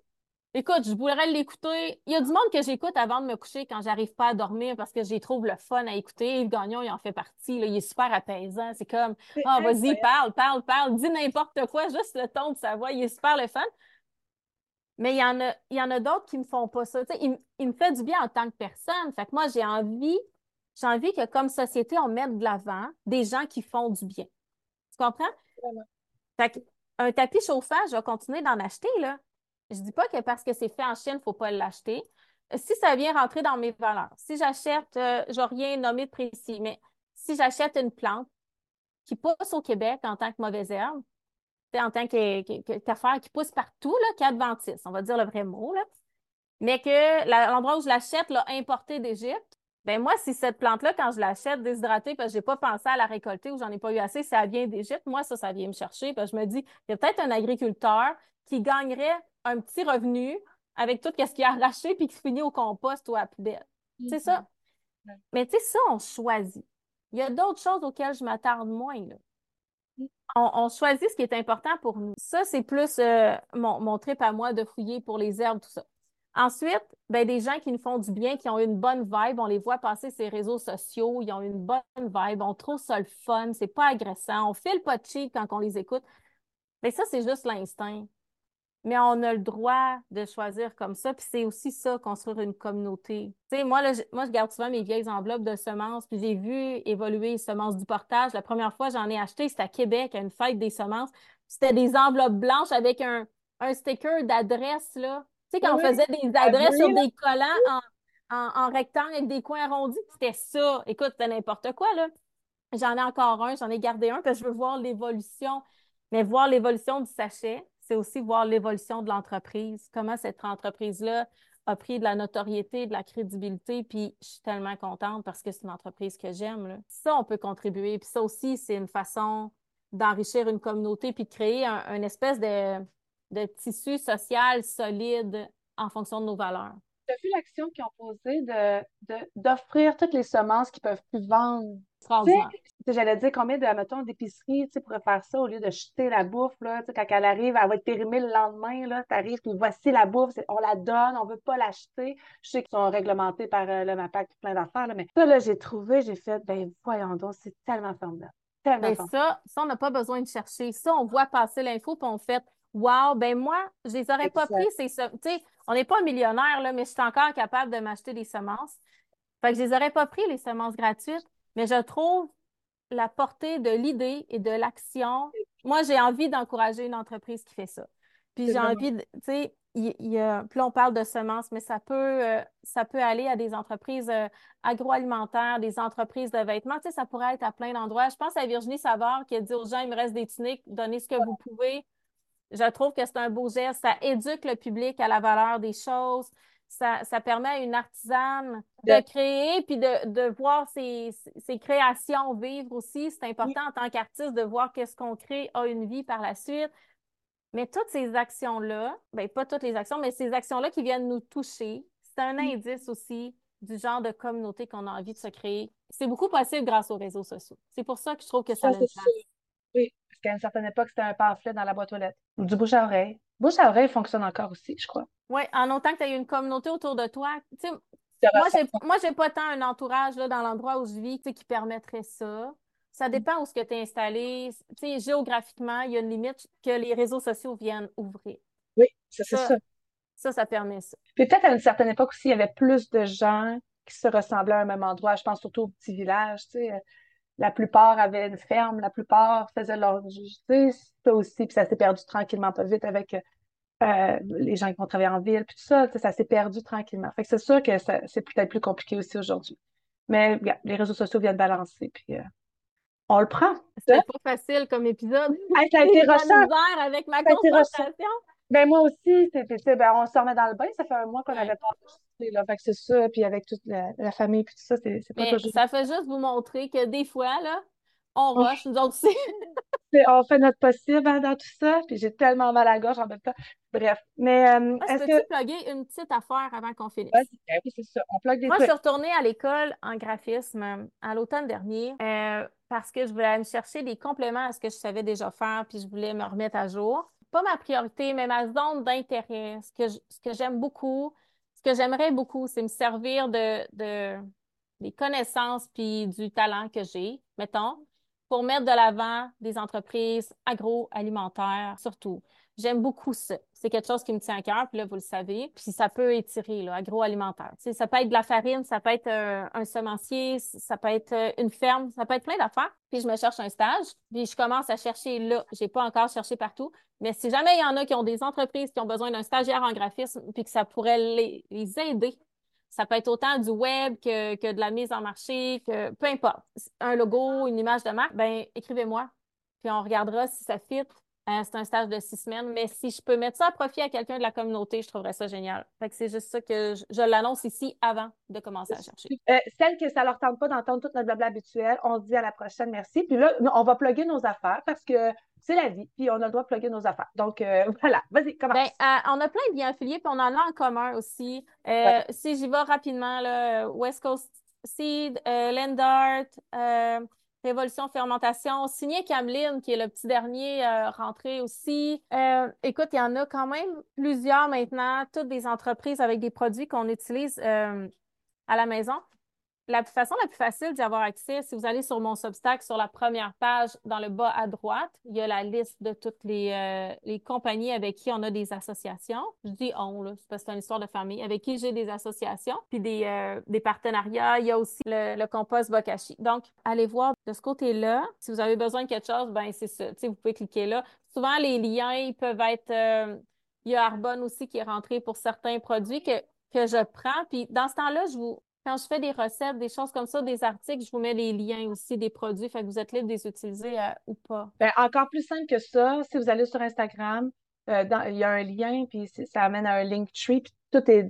Écoute, je voudrais l'écouter. Il y a du monde que j'écoute avant de me coucher quand j'arrive pas à dormir parce que j'y trouve le fun à écouter. Yves Gagnon, il en fait partie. Là. Il est super apaisant. C'est comme, ah, vas-y, parle, parle, parle, dis n'importe quoi, juste le ton de sa voix. Il est super le fun. Mais il y en a, il y en a d'autres qui me font pas ça. il, il, me fait du bien en tant que personne. Fait que moi, j'ai envie, j'ai envie que comme société, on mette de l'avant des gens qui font du bien. Tu comprends? Fait que, un tapis chauffant, je vais continuer d'en acheter, là. Je dis pas que parce que c'est fait en Chine, il ne faut pas l'acheter. Si ça vient rentrer dans mes valeurs, si j'achète, euh, je n'ai rien nommé de précis, mais si j'achète une plante qui pousse au Québec en tant que mauvaise herbe, en tant qu'affaire qui pousse partout, là, qu'adventiste, on va dire le vrai mot, là, mais que l'endroit où je l'achète l'a importé d'Égypte, ben moi, si cette plante-là, quand je l'achète déshydratée, parce que j'ai pas pensé à la récolter ou j'en ai pas eu assez, ça vient d'Égypte, moi, ça, ça vient me chercher. Parce que je me dis, il y a peut-être un agriculteur qui gagnerait un petit revenu avec tout ce qui est arraché puis qui finit au compost ou à la poubelle. C'est ça. Mais tu sais, ça, on choisit. Il y a d'autres choses auxquelles je m'attarde moins. Là. On, choisit ce qui est important pour nous. Ça, c'est plus euh, mon, mon, trip à moi de fouiller pour les herbes, tout ça. Ensuite, ben, des gens qui nous font du bien, qui ont une bonne vibe, on les voit passer ces réseaux sociaux, ils ont une bonne vibe, on trouve ça le fun, c'est pas agressant, on file pas de quand on les écoute. Mais ça, c'est juste l'instinct. Mais on a le droit de choisir comme ça, puis c'est aussi ça, construire une communauté. Tu sais, moi, je, moi, je garde souvent mes vieilles enveloppes de semences, puis j'ai vu évoluer les semences du portage. La première fois, j'en ai acheté, c'était à Québec, à une fête des semences. C'était des enveloppes blanches avec un, un sticker d'adresse, là. Tu sais, quand on faisait des adresses sur des collants en, rectangle avec des coins arrondis, c'était ça. Écoute, c'était n'importe quoi, là. J'en ai encore un, j'en ai gardé un parce que je veux voir l'évolution. Mais voir l'évolution du sachet, c'est aussi voir l'évolution de l'entreprise. Comment cette entreprise-là a pris de la notoriété, de la crédibilité, puis je suis tellement contente parce que c'est une entreprise que j'aime. Ça, on peut contribuer. Puis ça aussi, c'est une façon d'enrichir une communauté puis de créer un espèce de, de tissu social solide en fonction de nos valeurs. Tu as vu l'action qu'ils ont posée d'offrir toutes les semences qu'ils peuvent plus vendre? J'allais dire combien de, mettons, d'épiceries pourraient faire ça au lieu de jeter la bouffe. Là, quand elle arrive, elle va être périmée le lendemain. Tu arrives, puis voici la bouffe, on la donne, on ne veut pas l'acheter. Je sais qu'ils sont réglementés par euh, le MAPAC, plein d'affaires, mais ça, là, j'ai trouvé, j'ai fait, ben voyons donc, c'est tellement formidable. Tellement ça, ça, on n'a pas besoin de chercher. Ça, on voit passer l'info, puis on fait Wow, ben moi, je les aurais pas pris, ces semences. Tu sais, on n'est pas millionnaire, là, mais je suis encore capable de m'acheter des semences. Fait que je les aurais pas pris, les semences gratuites, mais je trouve la portée de l'idée et de l'action. Moi, j'ai envie d'encourager une entreprise qui fait ça. Puis j'ai envie de, tu sais, il, y a, puis on parle de semences, mais ça peut, euh, ça peut aller à des entreprises euh, agroalimentaires, des entreprises de vêtements. Tu sais, ça pourrait être à plein d'endroits. Je pense à Virginie Savard qui a dit aux gens, il me reste des tuniques, donnez ce que vous pouvez. Je trouve que c'est un beau geste. Ça éduque le public à la valeur des choses. Ça, permet à une artisane de, créer puis de, voir ses, créations vivre aussi. C'est important en tant qu'artiste de voir que ce qu'on crée a une vie par la suite. Mais toutes ces actions-là, bien pas toutes les actions, mais ces actions-là qui viennent nous toucher, c'est un indice aussi du genre de communauté qu'on a envie de se créer. C'est beaucoup possible grâce aux réseaux sociaux. C'est pour ça que je trouve que ça, ça Oui, parce qu'à une certaine époque, c'était un pamphlet dans la boîte aux lettres. Du bouche à oreille. Bouche à oreille fonctionne encore aussi, je crois. Oui, en autant que tu as une communauté autour de toi. moi, j'ai, pas tant un entourage là, dans l'endroit où je vis qui permettrait ça. Ça mm. dépend où ce que tu es installé. géographiquement, il y a une limite que les réseaux sociaux viennent ouvrir. Oui, ça, c'est ça. Ça, ça permet ça. peut-être à une certaine époque aussi, il y avait plus de gens qui se ressemblaient à un même endroit. Je pense surtout aux petits villages. Tu sais la plupart avaient une ferme, la plupart faisaient leur justice, ça aussi, puis ça s'est perdu tranquillement, pas vite avec euh, les gens qui vont travailler en ville, puis tout ça, ça s'est perdu tranquillement. Fait que c'est sûr que c'est peut-être plus compliqué aussi aujourd'hui. Mais les réseaux sociaux viennent balancer, puis euh, on le prend. C'est pas facile comme épisode. ça a été avec ma confrontation. Ben moi aussi, c'est, ben, on se remet dans le bain, ça fait un mois qu'on n'avait pas enregistré, là, fait que c'est ça, puis avec toute la, famille, puis tout ça, c'est, pas toujours... ça fait juste vous montrer que des fois, là, on rush, nous autres aussi. on fait notre possible hein, dans tout ça, puis j'ai tellement mal à la gorge en même temps. Bref, mais euh, est-ce que... plugger une petite affaire avant qu'on finisse? oui, c'est ça, on plug des Moi, je suis retournée à l'école en graphisme à l'automne dernier euh, parce que je voulais me chercher des compléments à ce que je savais déjà faire, puis je voulais me remettre à jour pas ma priorité, mais ma zone d'intérêt. Ce que, j'aime beaucoup, ce que j'aimerais beaucoup, c'est me servir de, de, des connaissances puis du talent que j'ai, mettons, pour mettre de l'avant des entreprises agroalimentaires, surtout. J'aime beaucoup ça. C'est quelque chose qui me tient à cœur, puis là, vous le savez. Puis ça peut étirer, là, agroalimentaire. Ça peut être de la farine, ça peut être euh, un semencier, ça peut être euh, une ferme, ça peut être plein d'affaires. Puis je me cherche un stage, puis je commence à chercher là. J'ai pas encore cherché partout, mais si jamais il y en a qui ont des entreprises qui ont besoin d'un stagiaire en graphisme, puis que ça pourrait les, les aider ça peut être autant du web que, que, de la mise en marché, que peu importe. Un logo, une image de marque, ben écrivez-moi. Puis on regardera si ça fit Euh, c'est un stage de six semaines, mais si je peux mettre ça à profit à quelqu'un de la communauté, je trouverais ça génial. Fait que c'est juste ça que je, l'annonce ici avant de commencer à chercher. Euh, celles que ça leur tente pas d'entendre tout notre blabla habituel, on se dit à la prochaine, merci. Puis là, on va plugger nos affaires parce que c'est la vie, puis on a le droit de plugger nos affaires. Donc, euh, voilà, vas-y, commence. Ben, on a plein de biens affiliés, puis on en a en commun aussi. Si j'y vais rapidement, là, West Coast Seed, Lendart, Révolution Fermentation, signé Cameline, qui est le petit dernier euh, rentré aussi. Euh, écoute, il y en a quand même plusieurs maintenant, toutes des entreprises avec des produits qu'on utilise euh, à la maison. La façon la plus facile d'y avoir accès, si vous allez sur mon Substack, sur la première page, dans le bas à droite, il y a la liste de toutes les, euh, compagnies avec qui on a des associations. Je dis on, là, parce que c'est une histoire de famille, avec qui j'ai des associations, puis des, euh, partenariats. Il y a aussi le, le compost Bokashi. Donc, allez voir de ce côté-là. Si vous avez besoin de quelque chose, ben c'est ça. vous pouvez cliquer là. Souvent, les liens, ils peuvent être... Euh, il y a Arbonne aussi qui est rentré pour certains produits que, que je prends. Puis dans ce temps-là, je vous, quand je fais des recettes, des choses comme ça, des articles, je vous mets les liens aussi des produits, fait que vous êtes libre de les utiliser euh, ou pas. Bien, encore plus simple que ça, si vous allez sur Instagram, euh, il y a un lien, puis ça amène à un link tree, puis tout est,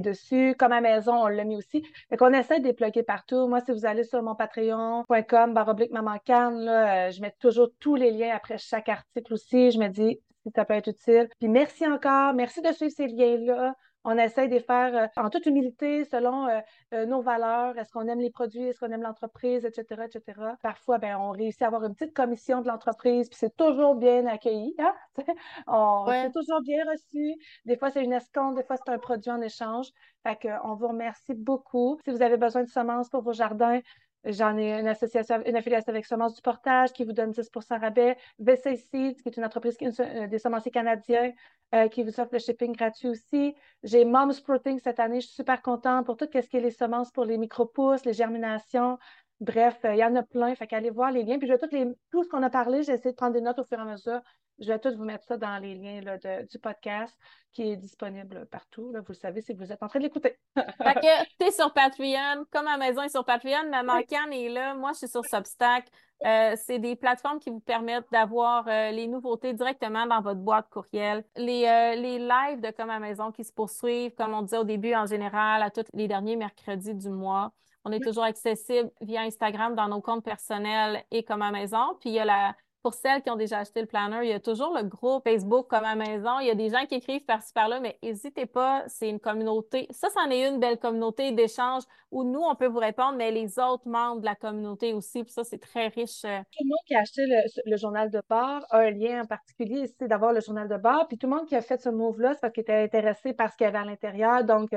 dessus. Comme à maison, on l'a mis aussi. Fait qu'on essaie de déploguer partout. Moi, si vous allez sur mon patreon.com, baroblique maman là, euh, je mets toujours tous les liens après chaque article aussi. Je me dis si ça peut être utile. Puis merci encore. Merci de suivre ces liens-là. On essaie de faire euh, en toute humilité selon euh, euh, nos valeurs. Est-ce qu'on aime les produits? Est-ce qu'on aime l'entreprise? Etc., etc. Parfois, ben, on réussit à avoir une petite commission de l'entreprise, puis c'est toujours bien accueilli. Hein? on, C'est toujours bien reçu. Des fois, c'est une escompte, des fois, c'est un produit en échange. Fait qu'on vous remercie beaucoup. Si vous avez besoin de semences pour vos jardins, J'en ai une association, une affiliation avec Semences du Portage qui vous donne 10% rabais. VC Seeds, qui est une entreprise qui euh, des semenciers canadiens euh, qui vous offre le shipping gratuit aussi. J'ai Mom's Protein cette année. Je suis super contente pour tout ce qui est les semences pour les micro-pousses, les germinations. Bref, euh, il y en a plein. Fait qu'allez voir les liens. Puis je vais tout ce qu'on a parlé, j'ai essayé de prendre des notes au fur et à mesure. Je vais tous vous mettre ça dans les liens du podcast qui est disponible partout. vous le savez si vous êtes en train de l'écouter. fait que tu es sur Patreon, comme à maison est sur Patreon, Maman oui. est là, moi je suis sur Substack. Euh, c'est des plateformes qui vous permettent d'avoir euh, les nouveautés directement dans votre boîte courriel. Les, euh, les lives de Comme à maison qui se poursuivent, comme on disait au début en général, à tous les derniers mercredis du mois. On est toujours accessible via Instagram dans nos comptes personnels et comme à maison. Puis il y a la pour celles qui ont déjà acheté le planner, il y a toujours le groupe Facebook comme à maison. Il y a des gens qui écrivent par-ci par-là, mais n'hésitez pas, c'est une communauté. Ça, c'en est une belle communauté d'échange où nous, on peut vous répondre, mais les autres membres de la communauté aussi. Puis ça, c'est très riche. Euh. Tout le monde qui a acheté le, journal de bord a un lien en particulier, c'est d'avoir le journal de bord. Puis tout le monde qui a fait ce move-là, c'est parce qu'il était intéressé par ce qu'il y avait à l'intérieur. Donc,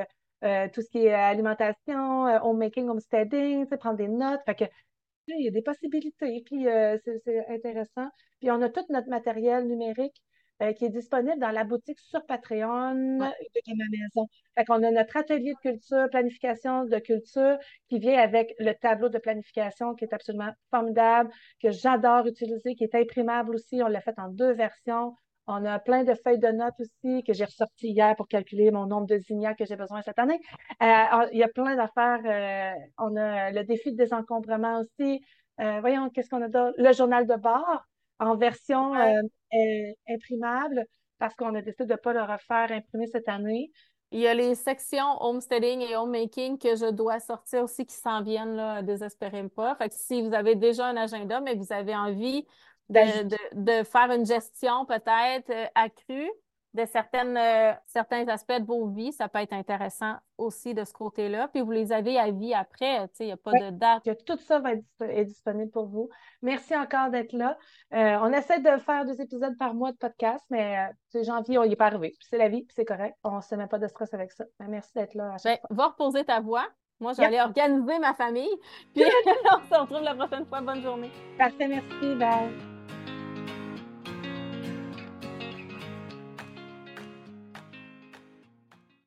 euh, tout ce qui est alimentation, euh, homemaking, homesteading, prendre des notes. Que il y a des possibilités, puis euh, c'est intéressant. Puis on a tout notre matériel numérique euh, qui est disponible dans la boutique sur Patreon de ma maison. Fait qu'on a notre atelier de culture, planification de culture, qui vient avec le tableau de planification qui est absolument formidable, que j'adore utiliser, qui est imprimable aussi. On l'a fait en deux versions. On a plein de feuilles de notes aussi que j'ai ressorties hier pour calculer mon nombre de zinnia que j'ai besoin cette année. Euh, il y a plein d'affaires. Euh, on a le défi de désencombrement aussi. Euh, voyons, qu'est-ce qu'on a d'autre? Le journal de bord en version imprimable parce qu'on a décidé de ne pas le refaire imprimer cette année. Il y a les sections homesteading et homemaking que je dois sortir aussi qui s'en viennent, là, désespérez pas. Fait que si vous avez déjà un agenda, mais vous avez envie de, faire une gestion peut-être euh, accrue de certaines, euh, certains aspects de vos vies. Ça peut être intéressant aussi de ce côté-là. Puis vous les avez à vie après, il n'y a pas de date. tout ça va être disponible pour vous. Merci encore d'être là. Euh, on essaie de faire deux épisodes par mois de podcast, mais janvier, on n'y est pas arrivé. C'est la vie, puis c'est correct. On ne se met pas de stress avec ça. merci d'être là. Ben, va reposer ta voix. Moi, j'allais organiser ma famille. Puis on se retrouve la prochaine fois. Bonne journée. Parfait, merci. Bye.